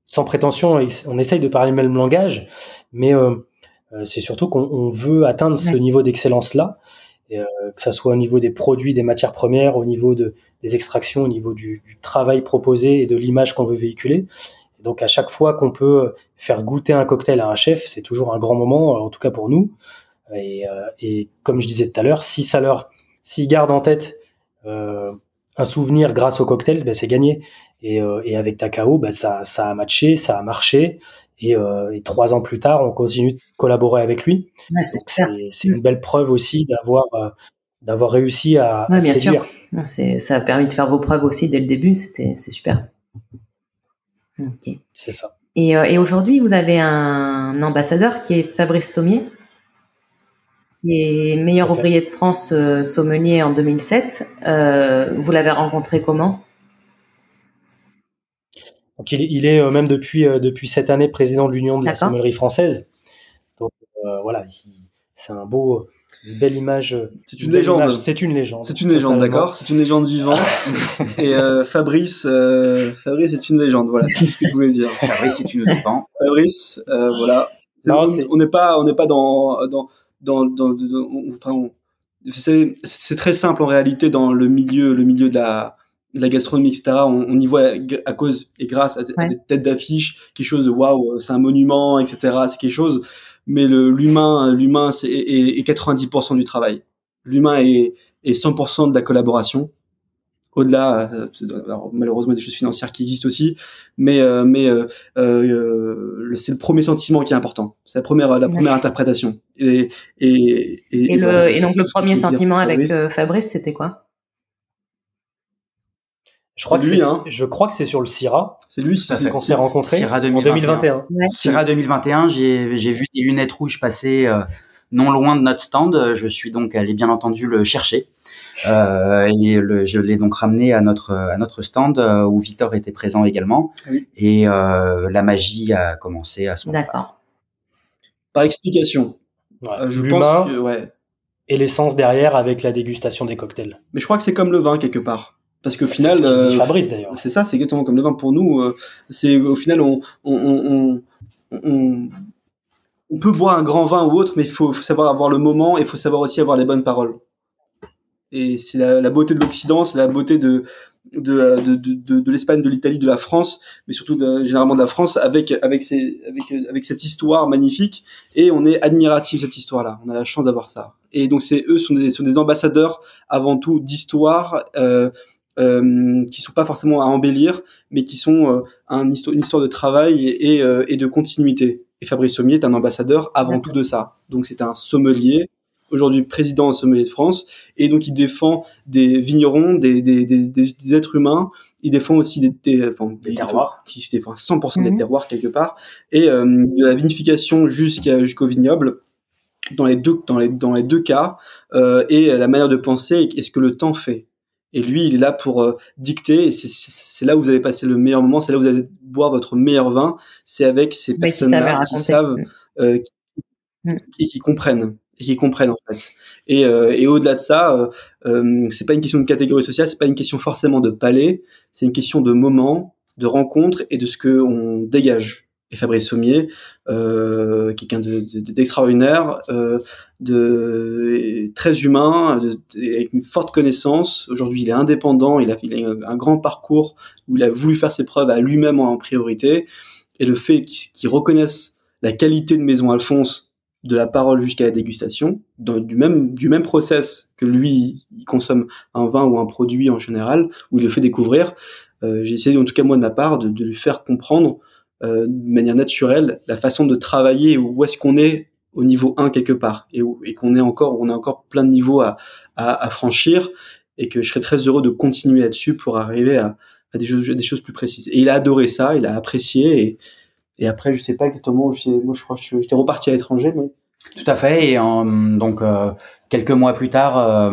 sans prétention, on essaye de parler le même langage, mais euh, c'est surtout qu'on veut atteindre ce niveau d'excellence-là, euh, que ça soit au niveau des produits, des matières premières, au niveau de, des extractions, au niveau du, du travail proposé et de l'image qu'on veut véhiculer. Et donc à chaque fois qu'on peut faire goûter un cocktail à un chef, c'est toujours un grand moment, en tout cas pour nous. Et, euh, et comme je disais tout à l'heure, si ça leur, s'ils gardent en tête euh, un souvenir grâce au cocktail, ben c'est gagné. Et, euh, et, avec Takao, ben ça, ça a matché, ça a marché. Euh, et, trois ans plus tard, on continue de collaborer avec lui. c'est une belle preuve aussi d'avoir euh, d'avoir réussi à, ouais, bien sûr. Ça a permis de faire vos preuves aussi dès le début. C'était c'est super. C'est ça. Et, euh, et aujourd'hui, vous avez un ambassadeur qui est Fabrice Sommier, qui est meilleur ouvrier de France sommelier en 2007. vous l'avez rencontré comment? Donc il, est euh, même depuis euh, depuis cette année président de l'Union de la sommellerie française. Donc euh, voilà, c'est un beau une belle image. C'est une légende. C'est une légende. C'est une légende, d'accord. C'est une légende vivante. et Fabrice, Fabrice est une légende. Voilà, c'est ce que je voulais dire. Fabrice est une légende. Fabrice, voilà. on n'est pas, on n'est pas dans, dans, dans, dans, enfin, c'est très simple en réalité dans le milieu, le milieu de la, la gastronomie, etc. On, on, y voit à cause et grâce à, des têtes d'affiche quelque chose de waouh, c'est un monument, etc. C'est quelque chose. Mais l'humain, l'humain, c'est est, 90% du travail. L'humain est, est 100% de la collaboration. Au-delà, euh, malheureusement, des choses financières qui existent aussi, mais euh, mais euh, euh c'est le premier sentiment qui est important. C'est la première la première interprétation. Et et, et, et, le, et donc le premier sentiment avec Fabrice, c'était quoi? Je crois, que lui, hein. je crois que c'est sur le Syrah. C'est lui qu'on s'est rencontré en 2021. Syrah 2021, j'ai, vu des lunettes rouges passer euh, non loin de notre stand. Je suis donc allé bien entendu le chercher. Euh, et le, je l'ai donc ramené à notre à notre stand euh, où Victor était présent également. Oui. Et euh, la magie a commencé à son. D'accord. Par explication. Ouais. Euh, je pense que, ouais. Et l'essence derrière avec la dégustation des cocktails. Mais je crois que c'est comme le vin quelque part parce qu'au final euh, Fabrice d'ailleurs c'est ça c'est exactement comme le vin pour nous euh, c'est au final on on, on, on peut boire un grand vin ou autre mais il faut, faut, savoir avoir le moment et il faut savoir aussi avoir les bonnes paroles et c'est la, la, beauté de l'Occident c'est la beauté de de, de, de, de l'Espagne, de l'Italie, de la France, mais surtout de, généralement de la France, avec avec ces, avec avec cette histoire magnifique, et on est admiratif de cette histoire-là. On a la chance d'avoir ça. Et donc c'est eux sont des sont des ambassadeurs avant tout d'histoire. Euh, euh, qui sont pas forcément à embellir, mais qui sont euh, un histoire, une histoire de travail et, et, euh, et, de continuité. Et Fabrice Sommier est un ambassadeur avant tout de ça. Donc c'est un sommelier, aujourd'hui président de sommelier de France, et donc il défend des vignerons, des, des, des, des êtres humains. Il défend aussi des, des, enfin, des terroirs. Il défend 100% des mhm. terroirs quelque part, et euh, de la vinification jusqu'à jusqu'au vignoble dans les deux dans les dans les deux cas euh, et la manière de penser et ce que le temps fait? Et lui, il est là pour euh, dicter. C'est là où vous allez passer le meilleur moment. C'est là où vous allez boire votre meilleur vin. C'est avec ces personnes-là qui savent euh, mm. et qui comprennent et qui comprennent en fait. Et, euh, et au-delà de ça, euh, euh, c'est pas une question de catégorie sociale, c'est pas une question forcément de palais, c'est une question de moment, de rencontre et de ce que on dégage et Fabrice Sommier, euh, quelqu'un d'extraordinaire, de, de, de, très humain, de, avec une forte connaissance. Aujourd'hui, il est indépendant, il a, il a un grand parcours où il a voulu faire ses preuves à lui-même en priorité. Et le fait qu'il reconnaisse la qualité de Maison Alphonse de la parole jusqu'à la dégustation, dans, du même du même process que lui, il consomme un vin ou un produit en général, où il le fait découvrir. Euh, J'ai essayé, en tout cas moi de ma part, de, de lui faire comprendre euh, de manière naturelle la façon de travailler où est-ce qu'on est au niveau 1 quelque part et, et qu'on est encore on a encore plein de niveaux à, à, à, franchir et que je serais très heureux de continuer là-dessus pour arriver à, à des, choses, des choses plus précises. Et il a adoré ça, il a apprécié et, et après je sais pas exactement, je moi je crois que j'étais reparti à l'étranger mais tout à fait. Et donc euh, quelques mois plus tard, euh,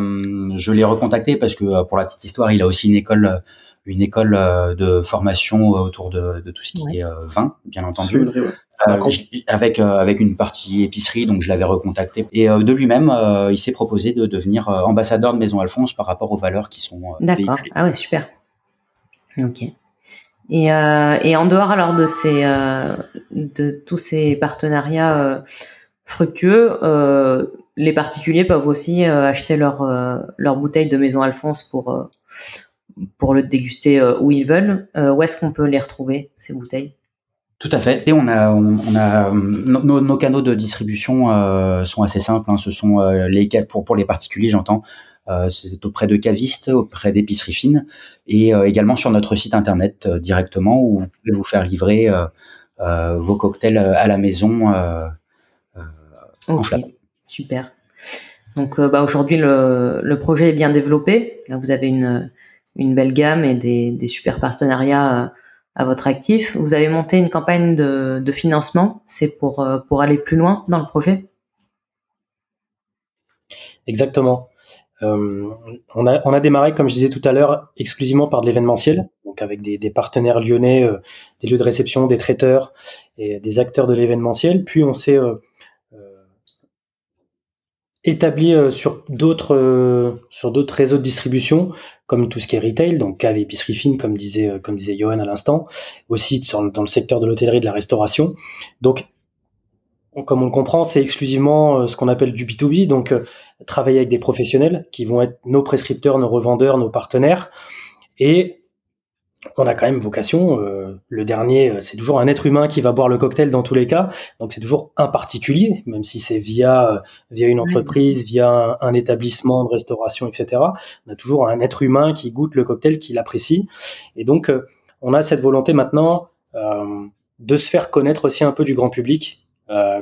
je l'ai recontacté parce que pour la petite histoire, il a aussi une école une école euh, de formation autour de, de tout ce qui est euh, vin, bien entendu, euh, avec avec une partie épicerie, donc je l'avais recontacté. Et de lui-même, il s'est proposé de devenir ambassadeur de Maison Alphonse par rapport aux valeurs qui sont D'accord. Ah ouais, super. Ok. Et, et en dehors alors de ces de tous ces partenariats fructueux, les particuliers peuvent aussi acheter leur leur bouteille de Maison Alphonse pour pour le déguster euh, où ils veulent. Euh, où est-ce qu'on peut les retrouver, ces bouteilles? Tout à fait. Et on a, on, a nos, nos, canaux de distribution euh, sont assez simples. Hein. Ce sont les pour pour les particuliers, j'entends. c'est auprès de cavistes, auprès d'épiceries fines, et également sur notre site internet directement où vous pouvez vous faire livrer vos cocktails à la maison en flacon. Super. Donc bah, aujourd'hui le, le projet est bien développé. Là vous avez une une belle gamme et des, super partenariats euh, à votre actif. Vous avez monté une campagne de, financement, c'est pour, euh, pour aller plus loin dans le projet? Exactement. Euh, on, a, démarré, comme je disais tout à l'heure, exclusivement par de l'événementiel, donc avec des, partenaires lyonnais, des lieux de réception, des traiteurs et des acteurs de l'événementiel. Puis on s'est établi sur d'autres réseaux de distribution comme tout ce qui est retail, donc cave épicerie fine, comme disait, euh, comme disait Johan à l'instant, aussi dans le secteur de l'hôtellerie, de la restauration. Donc, comme on le comprend, c'est exclusivement euh, ce qu'on appelle du B2B, donc euh, travailler avec des professionnels qui vont être nos prescripteurs, nos revendeurs, nos partenaires. Et on a quand même vocation. Euh, le dernier, euh, c'est toujours un être humain qui va boire le cocktail dans tous les cas. Donc c'est toujours un particulier, même si c'est via euh, via une entreprise, via un, établissement de restauration, etc. On a toujours un être humain qui goûte le cocktail, qui l'apprécie. Et donc on a cette volonté maintenant de se faire connaître aussi un peu du grand public,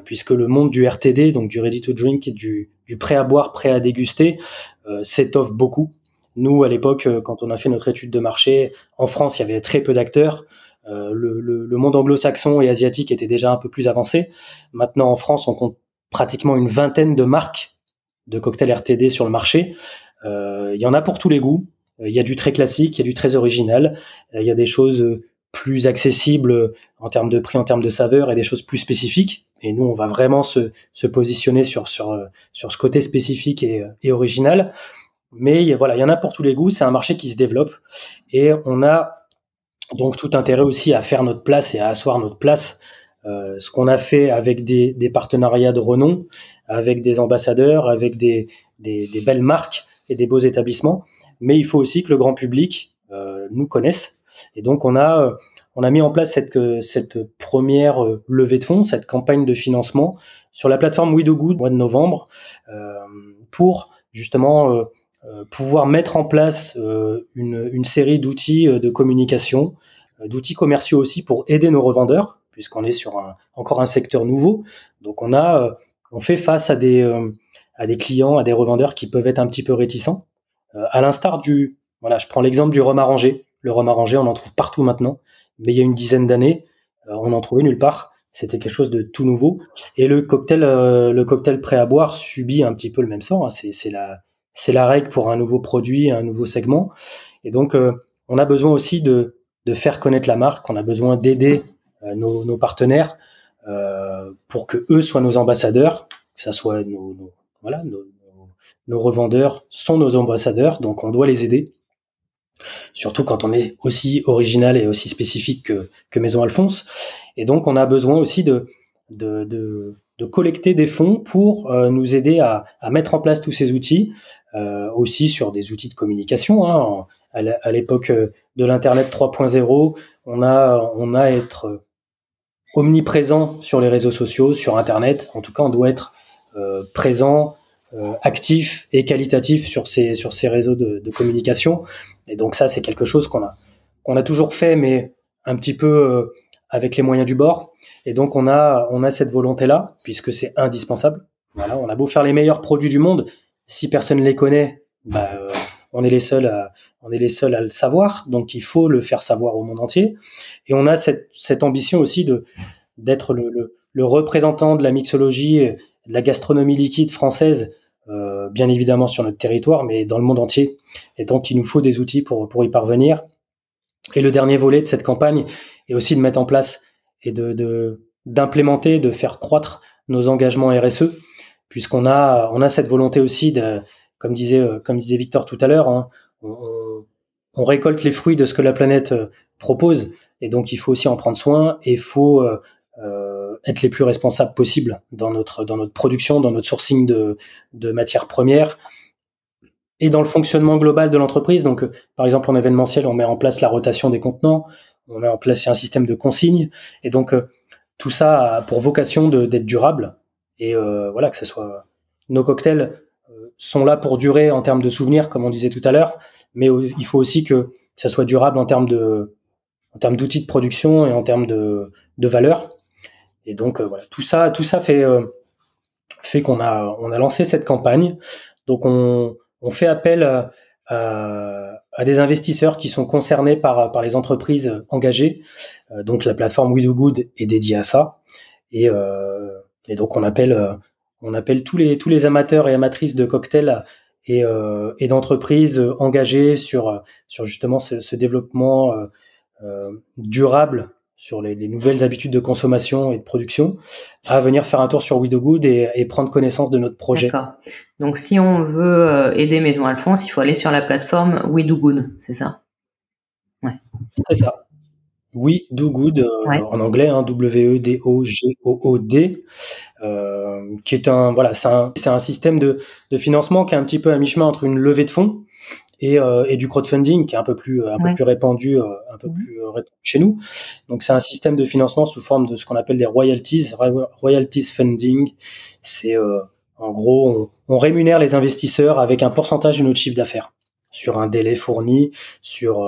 puisque le monde du RTD, donc du ready to drink, du, du prêt à boire, prêt à déguster, s'étoffe beaucoup. Nous, à l'époque, euh, quand on a fait notre étude de marché, en France, il y avait très peu d'acteurs. Euh, le, monde anglo-saxon et asiatique était déjà un peu plus avancé. Maintenant, en France, on compte pratiquement une vingtaine de marques de cocktails RTD sur le marché. Euh, il y en a pour tous les goûts. Il y a du très classique, il y a du très original. Il y a des choses plus accessibles en termes de prix, en termes de saveur, et des choses plus spécifiques. Et nous, on va vraiment se, positionner sur, sur, sur ce côté spécifique et, et original. Mais voilà, il y en a pour tous les goûts. C'est un marché qui se développe et on a donc tout intérêt aussi à faire notre place et à asseoir notre place. Euh, ce qu'on a fait avec des, des, partenariats de renom, avec des ambassadeurs, avec des, des, des, belles marques et des beaux établissements. Mais il faut aussi que le grand public euh, nous connaisse. Et donc on a on a mis en place cette, cette première euh, levée de fonds, cette campagne de financement sur la plateforme We Do Good au mois de novembre euh, pour justement euh, euh, pouvoir mettre en place euh, une, une, série d'outils euh, de communication, d'outils commerciaux aussi pour aider nos revendeurs, puisqu'on est sur un, encore un secteur nouveau. Donc on a, on fait face à des, à des clients, à des revendeurs qui peuvent être un petit peu réticents. à l'instar du, voilà, je prends l'exemple du rhum arrangé. Le rhum arrangé, on en trouve partout maintenant, mais il y a une dizaine d'années, on n'en trouvait nulle part. C'était quelque chose de tout nouveau. Et le cocktail, le cocktail prêt à boire subit un petit peu le même sort. Hein. C'est la, c'est la règle pour un nouveau produit, un nouveau segment. Et donc, euh, on a besoin aussi de, faire connaître la marque, on a besoin d'aider euh, nos, partenaires euh, pour que eux soient nos ambassadeurs, que ça soit nos, voilà, nos, nos, revendeurs sont nos ambassadeurs, donc on doit les aider. Surtout quand on est aussi original et aussi spécifique que, Maison Alphonse. Et donc, on a besoin aussi de, de, de, collecter des fonds pour nous aider à, à, mettre en place tous ces outils, aussi sur des outils de communication. Hein. À l'époque euh, de l'internet 3.0, on a on a être euh, omniprésent sur les réseaux sociaux, sur internet. En tout cas, on doit être présent, actif et qualitatif sur ces sur ces réseaux de, de communication. Et donc ça, c'est quelque chose qu'on a qu'on a toujours fait, mais un petit peu avec les moyens du bord. Et donc on a on a cette volonté là, puisque c'est indispensable. Voilà, on a beau faire les meilleurs produits du monde, si personne ne les connaît, bah, euh, on est les seuls à, on est les seuls à le savoir. Donc il faut le faire savoir au monde entier. Et on a cette, cette ambition aussi de d'être le, le, représentant de la mixologie, de la gastronomie liquide française, euh, bien évidemment sur notre territoire, mais dans le monde entier. Et donc il nous faut des outils pour pour y parvenir. Et le dernier volet de cette campagne est aussi de mettre en place et de d'implémenter, de faire croître nos engagements RSE puisqu'on a on a cette volonté aussi de, comme disait euh, comme disait Victor tout à l'heure, hein, on, récolte les fruits de ce que la planète euh, propose, et donc il faut aussi en prendre soin et faut euh, être les plus responsables possibles dans notre dans notre production, dans notre sourcing de, de matières premières et dans le fonctionnement global de l'entreprise. Donc, par exemple, en événementiel, on met en place la rotation des contenants, on met en place un système de consignes, et donc tout ça a pour vocation d'être durable et euh, voilà que ce soit nos cocktails euh, sont là pour durer en termes de souvenirs, comme on disait tout à l'heure, mais il faut aussi que ça soit durable en termes de en termes d'outils de production et en termes de, de valeur. Et donc euh, voilà, tout ça, tout ça fait fait qu'on a on a lancé cette campagne. Donc on, on fait appel à, des investisseurs qui sont concernés par par les entreprises engagées. donc la plateforme We Do Good est dédiée à ça. Et euh, et donc on appelle euh, on appelle tous les tous les amateurs et amatrices de cocktails et, euh, et d'entreprises engagées sur sur justement ce, ce développement euh, durable sur les, les, nouvelles habitudes de consommation et de production, à venir faire un tour sur Good et, et prendre connaissance de notre projet. D'accord. Donc si on veut aider Maison Alphonse, il faut aller sur la plateforme Good, c'est ça? Ouais. C'est ça. Oui, Do Good euh, en anglais, hein, W-E-D-O-G-O-O-D. qui est un voilà, c'est un, c'est un système de, de financement qui est un petit peu à mi-chemin entre une levée de fonds et, euh, et du crowdfunding qui est un peu plus un peu plus répandu un peu plus répandu chez nous. Donc c'est un système de financement sous forme de ce qu'on appelle des royalties, royalties funding. C'est en gros on, on, rémunère les investisseurs avec un pourcentage de notre chiffre d'affaires sur un délai fourni, sur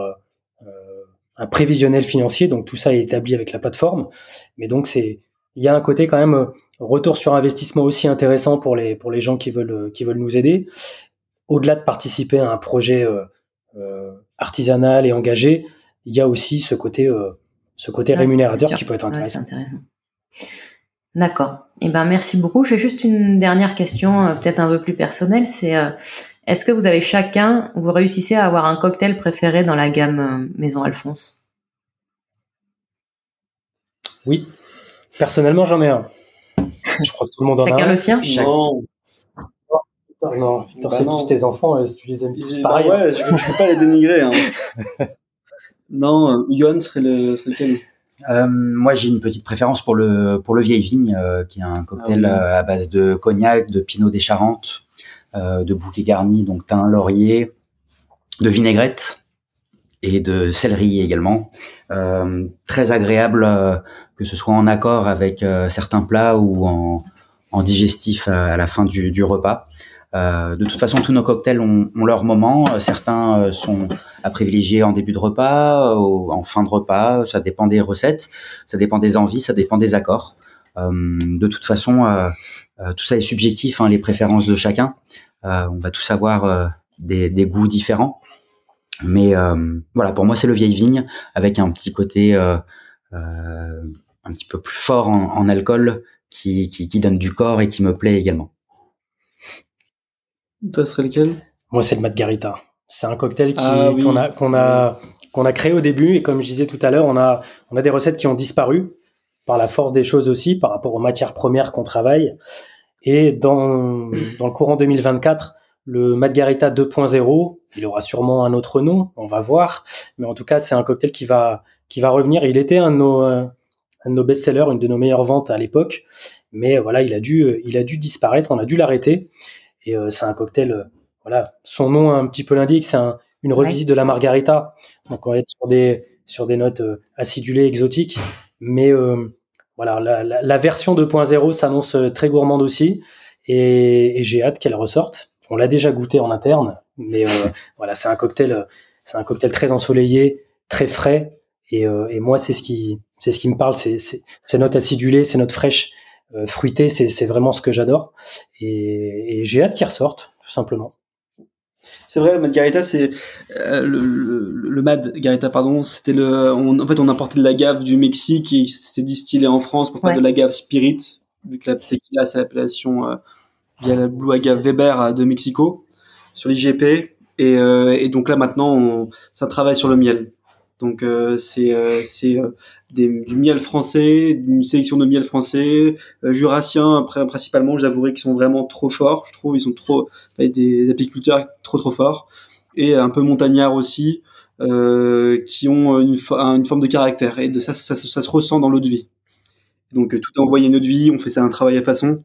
un prévisionnel financier. Donc tout ça est établi avec la plateforme. Mais donc c'est il y a un côté quand même retour sur investissement aussi intéressant pour les pour les gens qui veulent qui veulent nous aider. Au-delà de participer à un projet euh, euh artisanal et engagé, il y a aussi ce côté euh, ce côté rémunérateur qui peut être intéressant. intéressant. D'accord. Eh ben merci beaucoup. J'ai juste une dernière question, euh, peut-être un peu plus personnelle. C'est est-ce que vous avez chacun, vous réussissez à avoir un cocktail préféré dans la gamme Maison Alphonse? Oui. Personnellement, j'en ai un. Je crois que tout le monde en a un. le sien? Non. Non, Victor, bah c'est tous tes enfants, tu les aimes tous bah pareil. ouais, je, ne peux pas les dénigrer. Hein. non, Johan serait, le, serait lequel? Euh, moi, j'ai une petite préférence pour le pour le vieille vigne, euh, qui est un cocktail ah euh, à base de cognac, de pinot des Charentes, euh, de bouquet garni, donc thym, laurier, de vinaigrette et de céleri également. Euh, très agréable, que ce soit en accord avec certains plats ou en, en digestif à, la fin du, du repas. Euh, de toute façon, tous nos cocktails ont, ont leur moment. Certains euh, sont à privilégier en début de repas, ou en fin de repas. Ça dépend des recettes, ça dépend des envies, ça dépend des accords. Euh, de toute façon, tout ça est subjectif, hein, les préférences de chacun. on va tous avoir des, des, goûts différents. Mais voilà, pour moi, c'est le vieille vigne avec un petit côté un petit peu plus fort en, en alcool qui, qui, qui donne du corps et qui me plaît également. Toi, ce serait lequel? Moi, c'est le Margarita. C'est un cocktail ah qu'on a qu'on a qu'on a créé au début et comme je disais tout à l'heure, on a on a des recettes qui ont disparu par la force des choses aussi, par rapport aux matières premières qu'on travaille. Et dans dans le courant 2024, le Margarita 2.0, il aura sûrement un autre nom, on va voir, mais en tout cas, c'est un cocktail qui va qui va revenir. Il était un de nos un de nos best-sellers, une de nos meilleures ventes à l'époque, mais voilà, il a dû il a dû disparaître, on a dû l'arrêter. Et euh, c'est un cocktail, euh, voilà, son nom un petit peu l'indique, c'est une revisite de la margarita. Donc on va être sur des sur des notes euh, acidulées, exotiques, mais voilà, la, la, la version 2.0 s'annonce très gourmande aussi, et, et j'ai hâte qu'elle ressorte. On l'a déjà goûté en interne, mais voilà, c'est un cocktail, c'est un cocktail très ensoleillé, très frais, et, et moi c'est ce qui c'est ce qui me parle, c'est ces notes acidulées, ces notes fraîches euh, fruité, c'est vraiment ce que j'adore. Et, et j'ai hâte qu'il ressorte, tout simplement. C'est vrai, Margarita, c'est euh, le, le, le, Mad Garita, pardon. C'était le, en fait, on importait de la l'agave du Mexique et c'est distillé en France pour faire de l'agave spirit, vu que la tequila c'est l'appellation euh, via la Blue Agave Weber euh, de Mexico sur l'IGP. Et, euh, et, donc là maintenant, on, ça travaille sur le miel. Donc c'est c'est du miel français, une sélection de miel français, euh, jurassien après principalement, j'avouerai qu'ils sont vraiment trop forts, je trouve. Ils sont trop des apiculteurs trop trop forts. Et un peu montagnards aussi euh, qui ont une, forme de caractère. Et de ça, ça, ça, se ressent dans l'eau de vie. Donc tout est envoyé une eau de vie, on fait ça un travail à façon.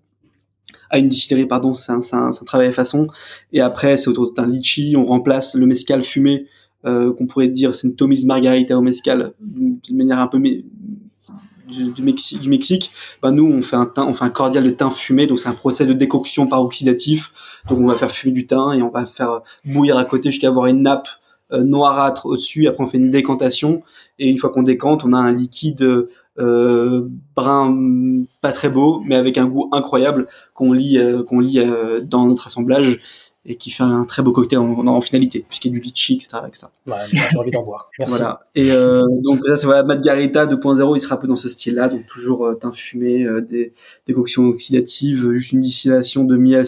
À une distillerie pardon, c'est un, un, un, travail à façon. Et après c'est autour d'un litchi, on remplace le mescal fumé euh, qu'on pourrait dire c'est une Tommy's Margarita au mezcal d'une manière un peu du, du, Mexique, ben nous on fait un un cordial de thym fumé, donc c'est un procès de décoction par oxydatif. Donc on va faire fumer du thym et on va faire bouillir à côté jusqu'à avoir une nappe euh, noirâtre au-dessus. Après on fait une décantation et une fois qu'on décante, on a un liquide euh, brun pas très beau, mais avec un goût incroyable qu'on lit euh, qu'on lit euh, dans notre assemblage et qui fait un très beau cocktail en, en finalité, puisqu'il y a du litchi, etc. Avec ça. j'ai envie d'en boire. Merci. Voilà. Et euh, donc là, c'est voilà, Margarita 2.0, il sera un peu dans ce style-là, donc toujours euh, teint fumé, euh, des, des coctions oxydatives, juste une distillation de miel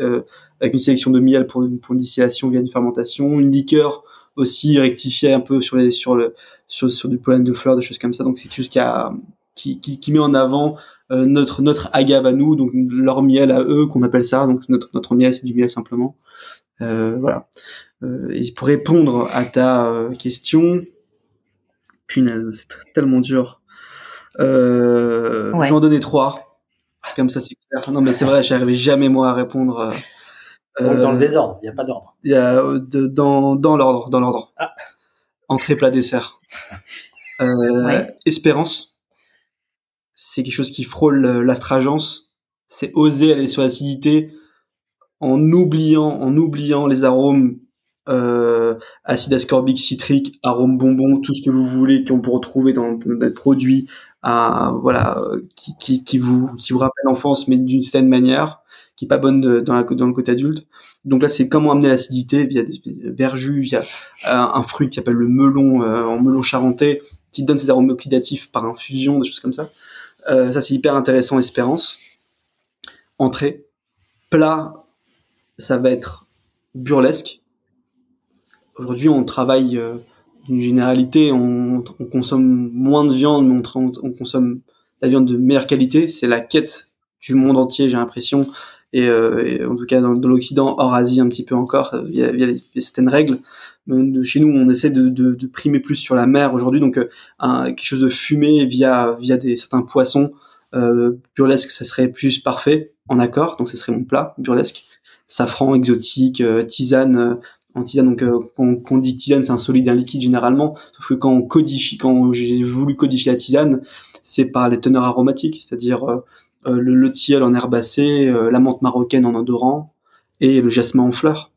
euh, avec une sélection de miel pour, pour une distillation via une fermentation, une liqueur aussi rectifiée un peu sur les sur le sur, sur du pollen de fleurs, des choses comme ça. Donc c'est quelque chose qui a qui, qui, qui met en avant euh, notre notre agave à nous, donc leur miel à eux qu'on appelle ça. Donc notre notre miel c'est du miel simplement. Euh, voilà. Euh, et pour répondre à ta euh, question, punaise, c'est tellement dur. Euh, ouais. J'en donnais trois. Comme ça, c'est clair. Non, mais c'est vrai, j'arrivais jamais moi à répondre. Donc, dans le désordre, il n'y a pas d'ordre. Il y a de, dans dans l'ordre, dans l'ordre. Ah. Entrée, plat, dessert. Euh, Espérance, c'est quelque chose qui frôle l'astragence. C'est oser aller sur l'acidité en oubliant, en oubliant les arômes euh, acide ascorbique, citrique, arôme bonbon, tout ce que vous voulez qu'on peut retrouver dans, des produits à, voilà, qui, qui, qui, vous, qui vous rappellent l'enfance, mais d'une certaine manière, qui est pas bonne dans, la, dans le côté adulte. Donc là, c'est comment amener l'acidité via des verjus, via un, un fruit qui s'appelle le melon, euh, en melon charentais, qui donne ses arômes oxydatifs par infusion, des choses comme ça. Euh, ça, c'est hyper intéressant, espérance. Entrée. Plat, ça va être burlesque Aujourd'hui, on travaille euh, d'une généralité, on, on, consomme moins de viande, mais on, on, consomme la viande de meilleure qualité. C'est la quête du monde entier, j'ai l'impression, et, euh, en tout cas dans, l'Occident, hors Asie un petit peu encore, euh, via, via, les, certaines règles. Chez nous, on essaie de, primer plus sur la mer aujourd'hui, donc euh, un, quelque chose de fumé via via des certains poissons euh, burlesque, ça serait plus parfait en accord. Donc, ce serait mon plat burlesque safran exotique, tisane, en tisane. Donc, euh, quand, on dit tisane, c'est un solide, un liquide généralement. Sauf que quand on codifie, quand j'ai voulu codifier la tisane, c'est par les teneurs aromatiques, c'est-à-dire euh, euh, le, le tilleul en herbacée, la menthe marocaine en odorant et le jasmin en fleurs.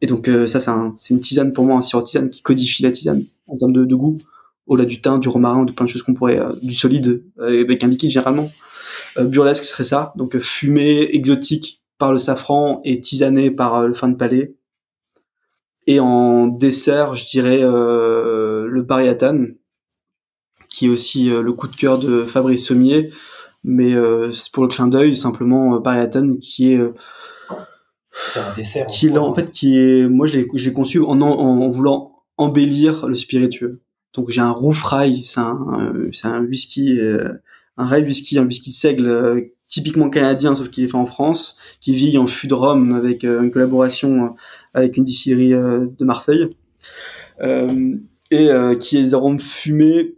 Et donc ça, c'est un, une tisane pour moi, un sirop tisane qui codifie la tisane en termes de, de goût, au-delà du thym, du romarin, de plein de choses qu'on pourrait, du solide avec un liquide généralement. burlesque serait ça, donc fumé, exotique par le safran et tisané par le fin de palais. Et en dessert, je dirais euh, le Pariatan, qui est aussi euh, le coup de cœur de Fabrice Sommier, mais euh, c'est pour le clin d'œil simplement euh, Pariatan qui est un dessert qui est en fait qui est moi je l'ai conçu en, en, voulant embellir le spiritueux. Donc j'ai un roufrail, c'est un c'est un whisky un rye whisky, un whisky de seigle typiquement canadien, sauf qu'il est fait en France, qui vit en fût de rhum avec euh, une collaboration euh, avec une distillerie euh, de Marseille, et qui est des arômes fumés,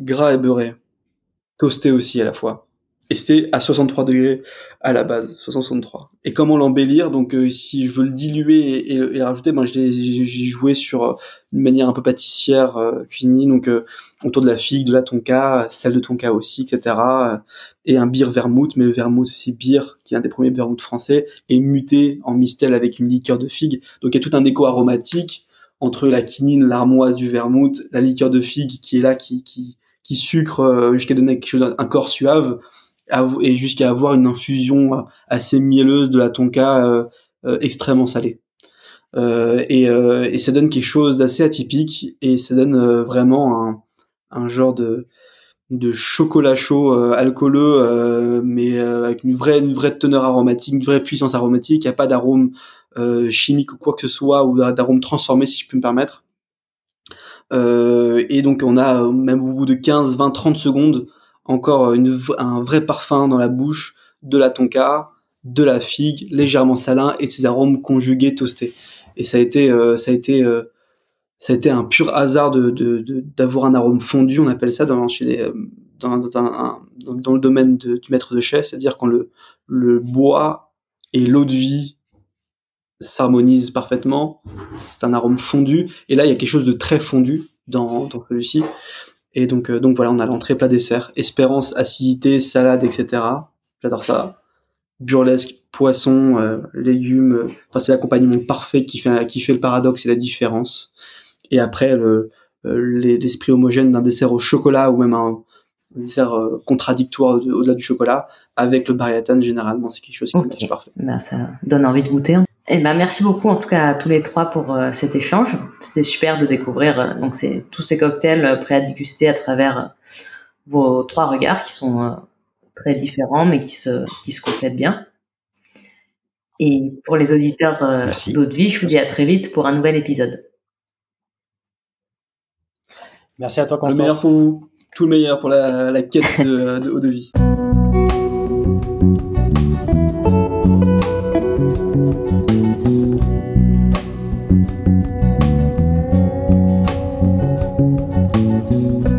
gras et beurrés, toastés aussi à la fois. Et c'était à 63 degrés à la base, 63. Et comment l'embellir? Donc si je veux le diluer et, le rajouter, ben j'ai joué sur une manière un peu pâtissière euh, cuisinée, donc autour de la figue, de la tonka, celle de tonka aussi, etc. Et un beer vermouth, mais le vermouth c'est beer, qui est un des premiers vermouths français, est muté en mistel avec une liqueur de figue. Donc il y a tout un écho aromatique entre la quinine, l'armoise du vermouth, la liqueur de figue qui est là, qui, qui, qui sucre euh, jusqu'à donner quelque chose, un corps suave, et jusqu'à avoir une infusion assez mielleuse de la tonka euh, euh, extrêmement salée. et, et ça donne quelque chose d'assez atypique et ça donne vraiment un, un genre de de chocolat chaud euh, alcooleux euh, mais euh, avec une vraie une vraie teneur aromatique une vraie puissance aromatique il n'y a pas d'arôme chimique ou quoi que ce soit ou d'arôme transformé si je peux me permettre et donc on a même au bout de 15 20 30 secondes encore une, un vrai parfum dans la bouche de la tonka de la figue légèrement salin et de ces arômes conjugués toastés. Et ça a été ça a été ça a été un pur hasard de d'avoir un arôme fondu, on appelle ça les, dans, dans, le domaine du maître de chais, c'est-à-dire quand le, le bois et l'eau de vie s'harmonisent parfaitement, c'est un arôme fondu, et là il y a quelque chose de très fondu dans, dans celui-ci, et donc euh, donc voilà, on a l'entrée plat dessert, espérance, acidité, salade, etc. J'adore ça. Burlesque, poisson, euh, légumes, enfin c'est l'accompagnement parfait qui fait qui fait le paradoxe et la différence et après le euh, l'esprit homogène d'un dessert au chocolat ou même un, dessert euh, contradictoire au-delà du chocolat avec le bariatane généralement c'est quelque chose qui okay. parfait. Ben, ça donne envie de goûter. Et ben merci beaucoup en tout cas à tous les trois pour euh, cet échange. C'était super de découvrir donc c'est tous ces cocktails prêts à déguster à travers vos trois regards qui sont très différents mais qui se qui se complètent bien. Et pour les auditeurs d'Eau de Vie, je vous dis à très vite pour un nouvel épisode. Merci à toi, Constance. Le meilleur pour vous. Tout le meilleur pour la, la quête de, de de vie.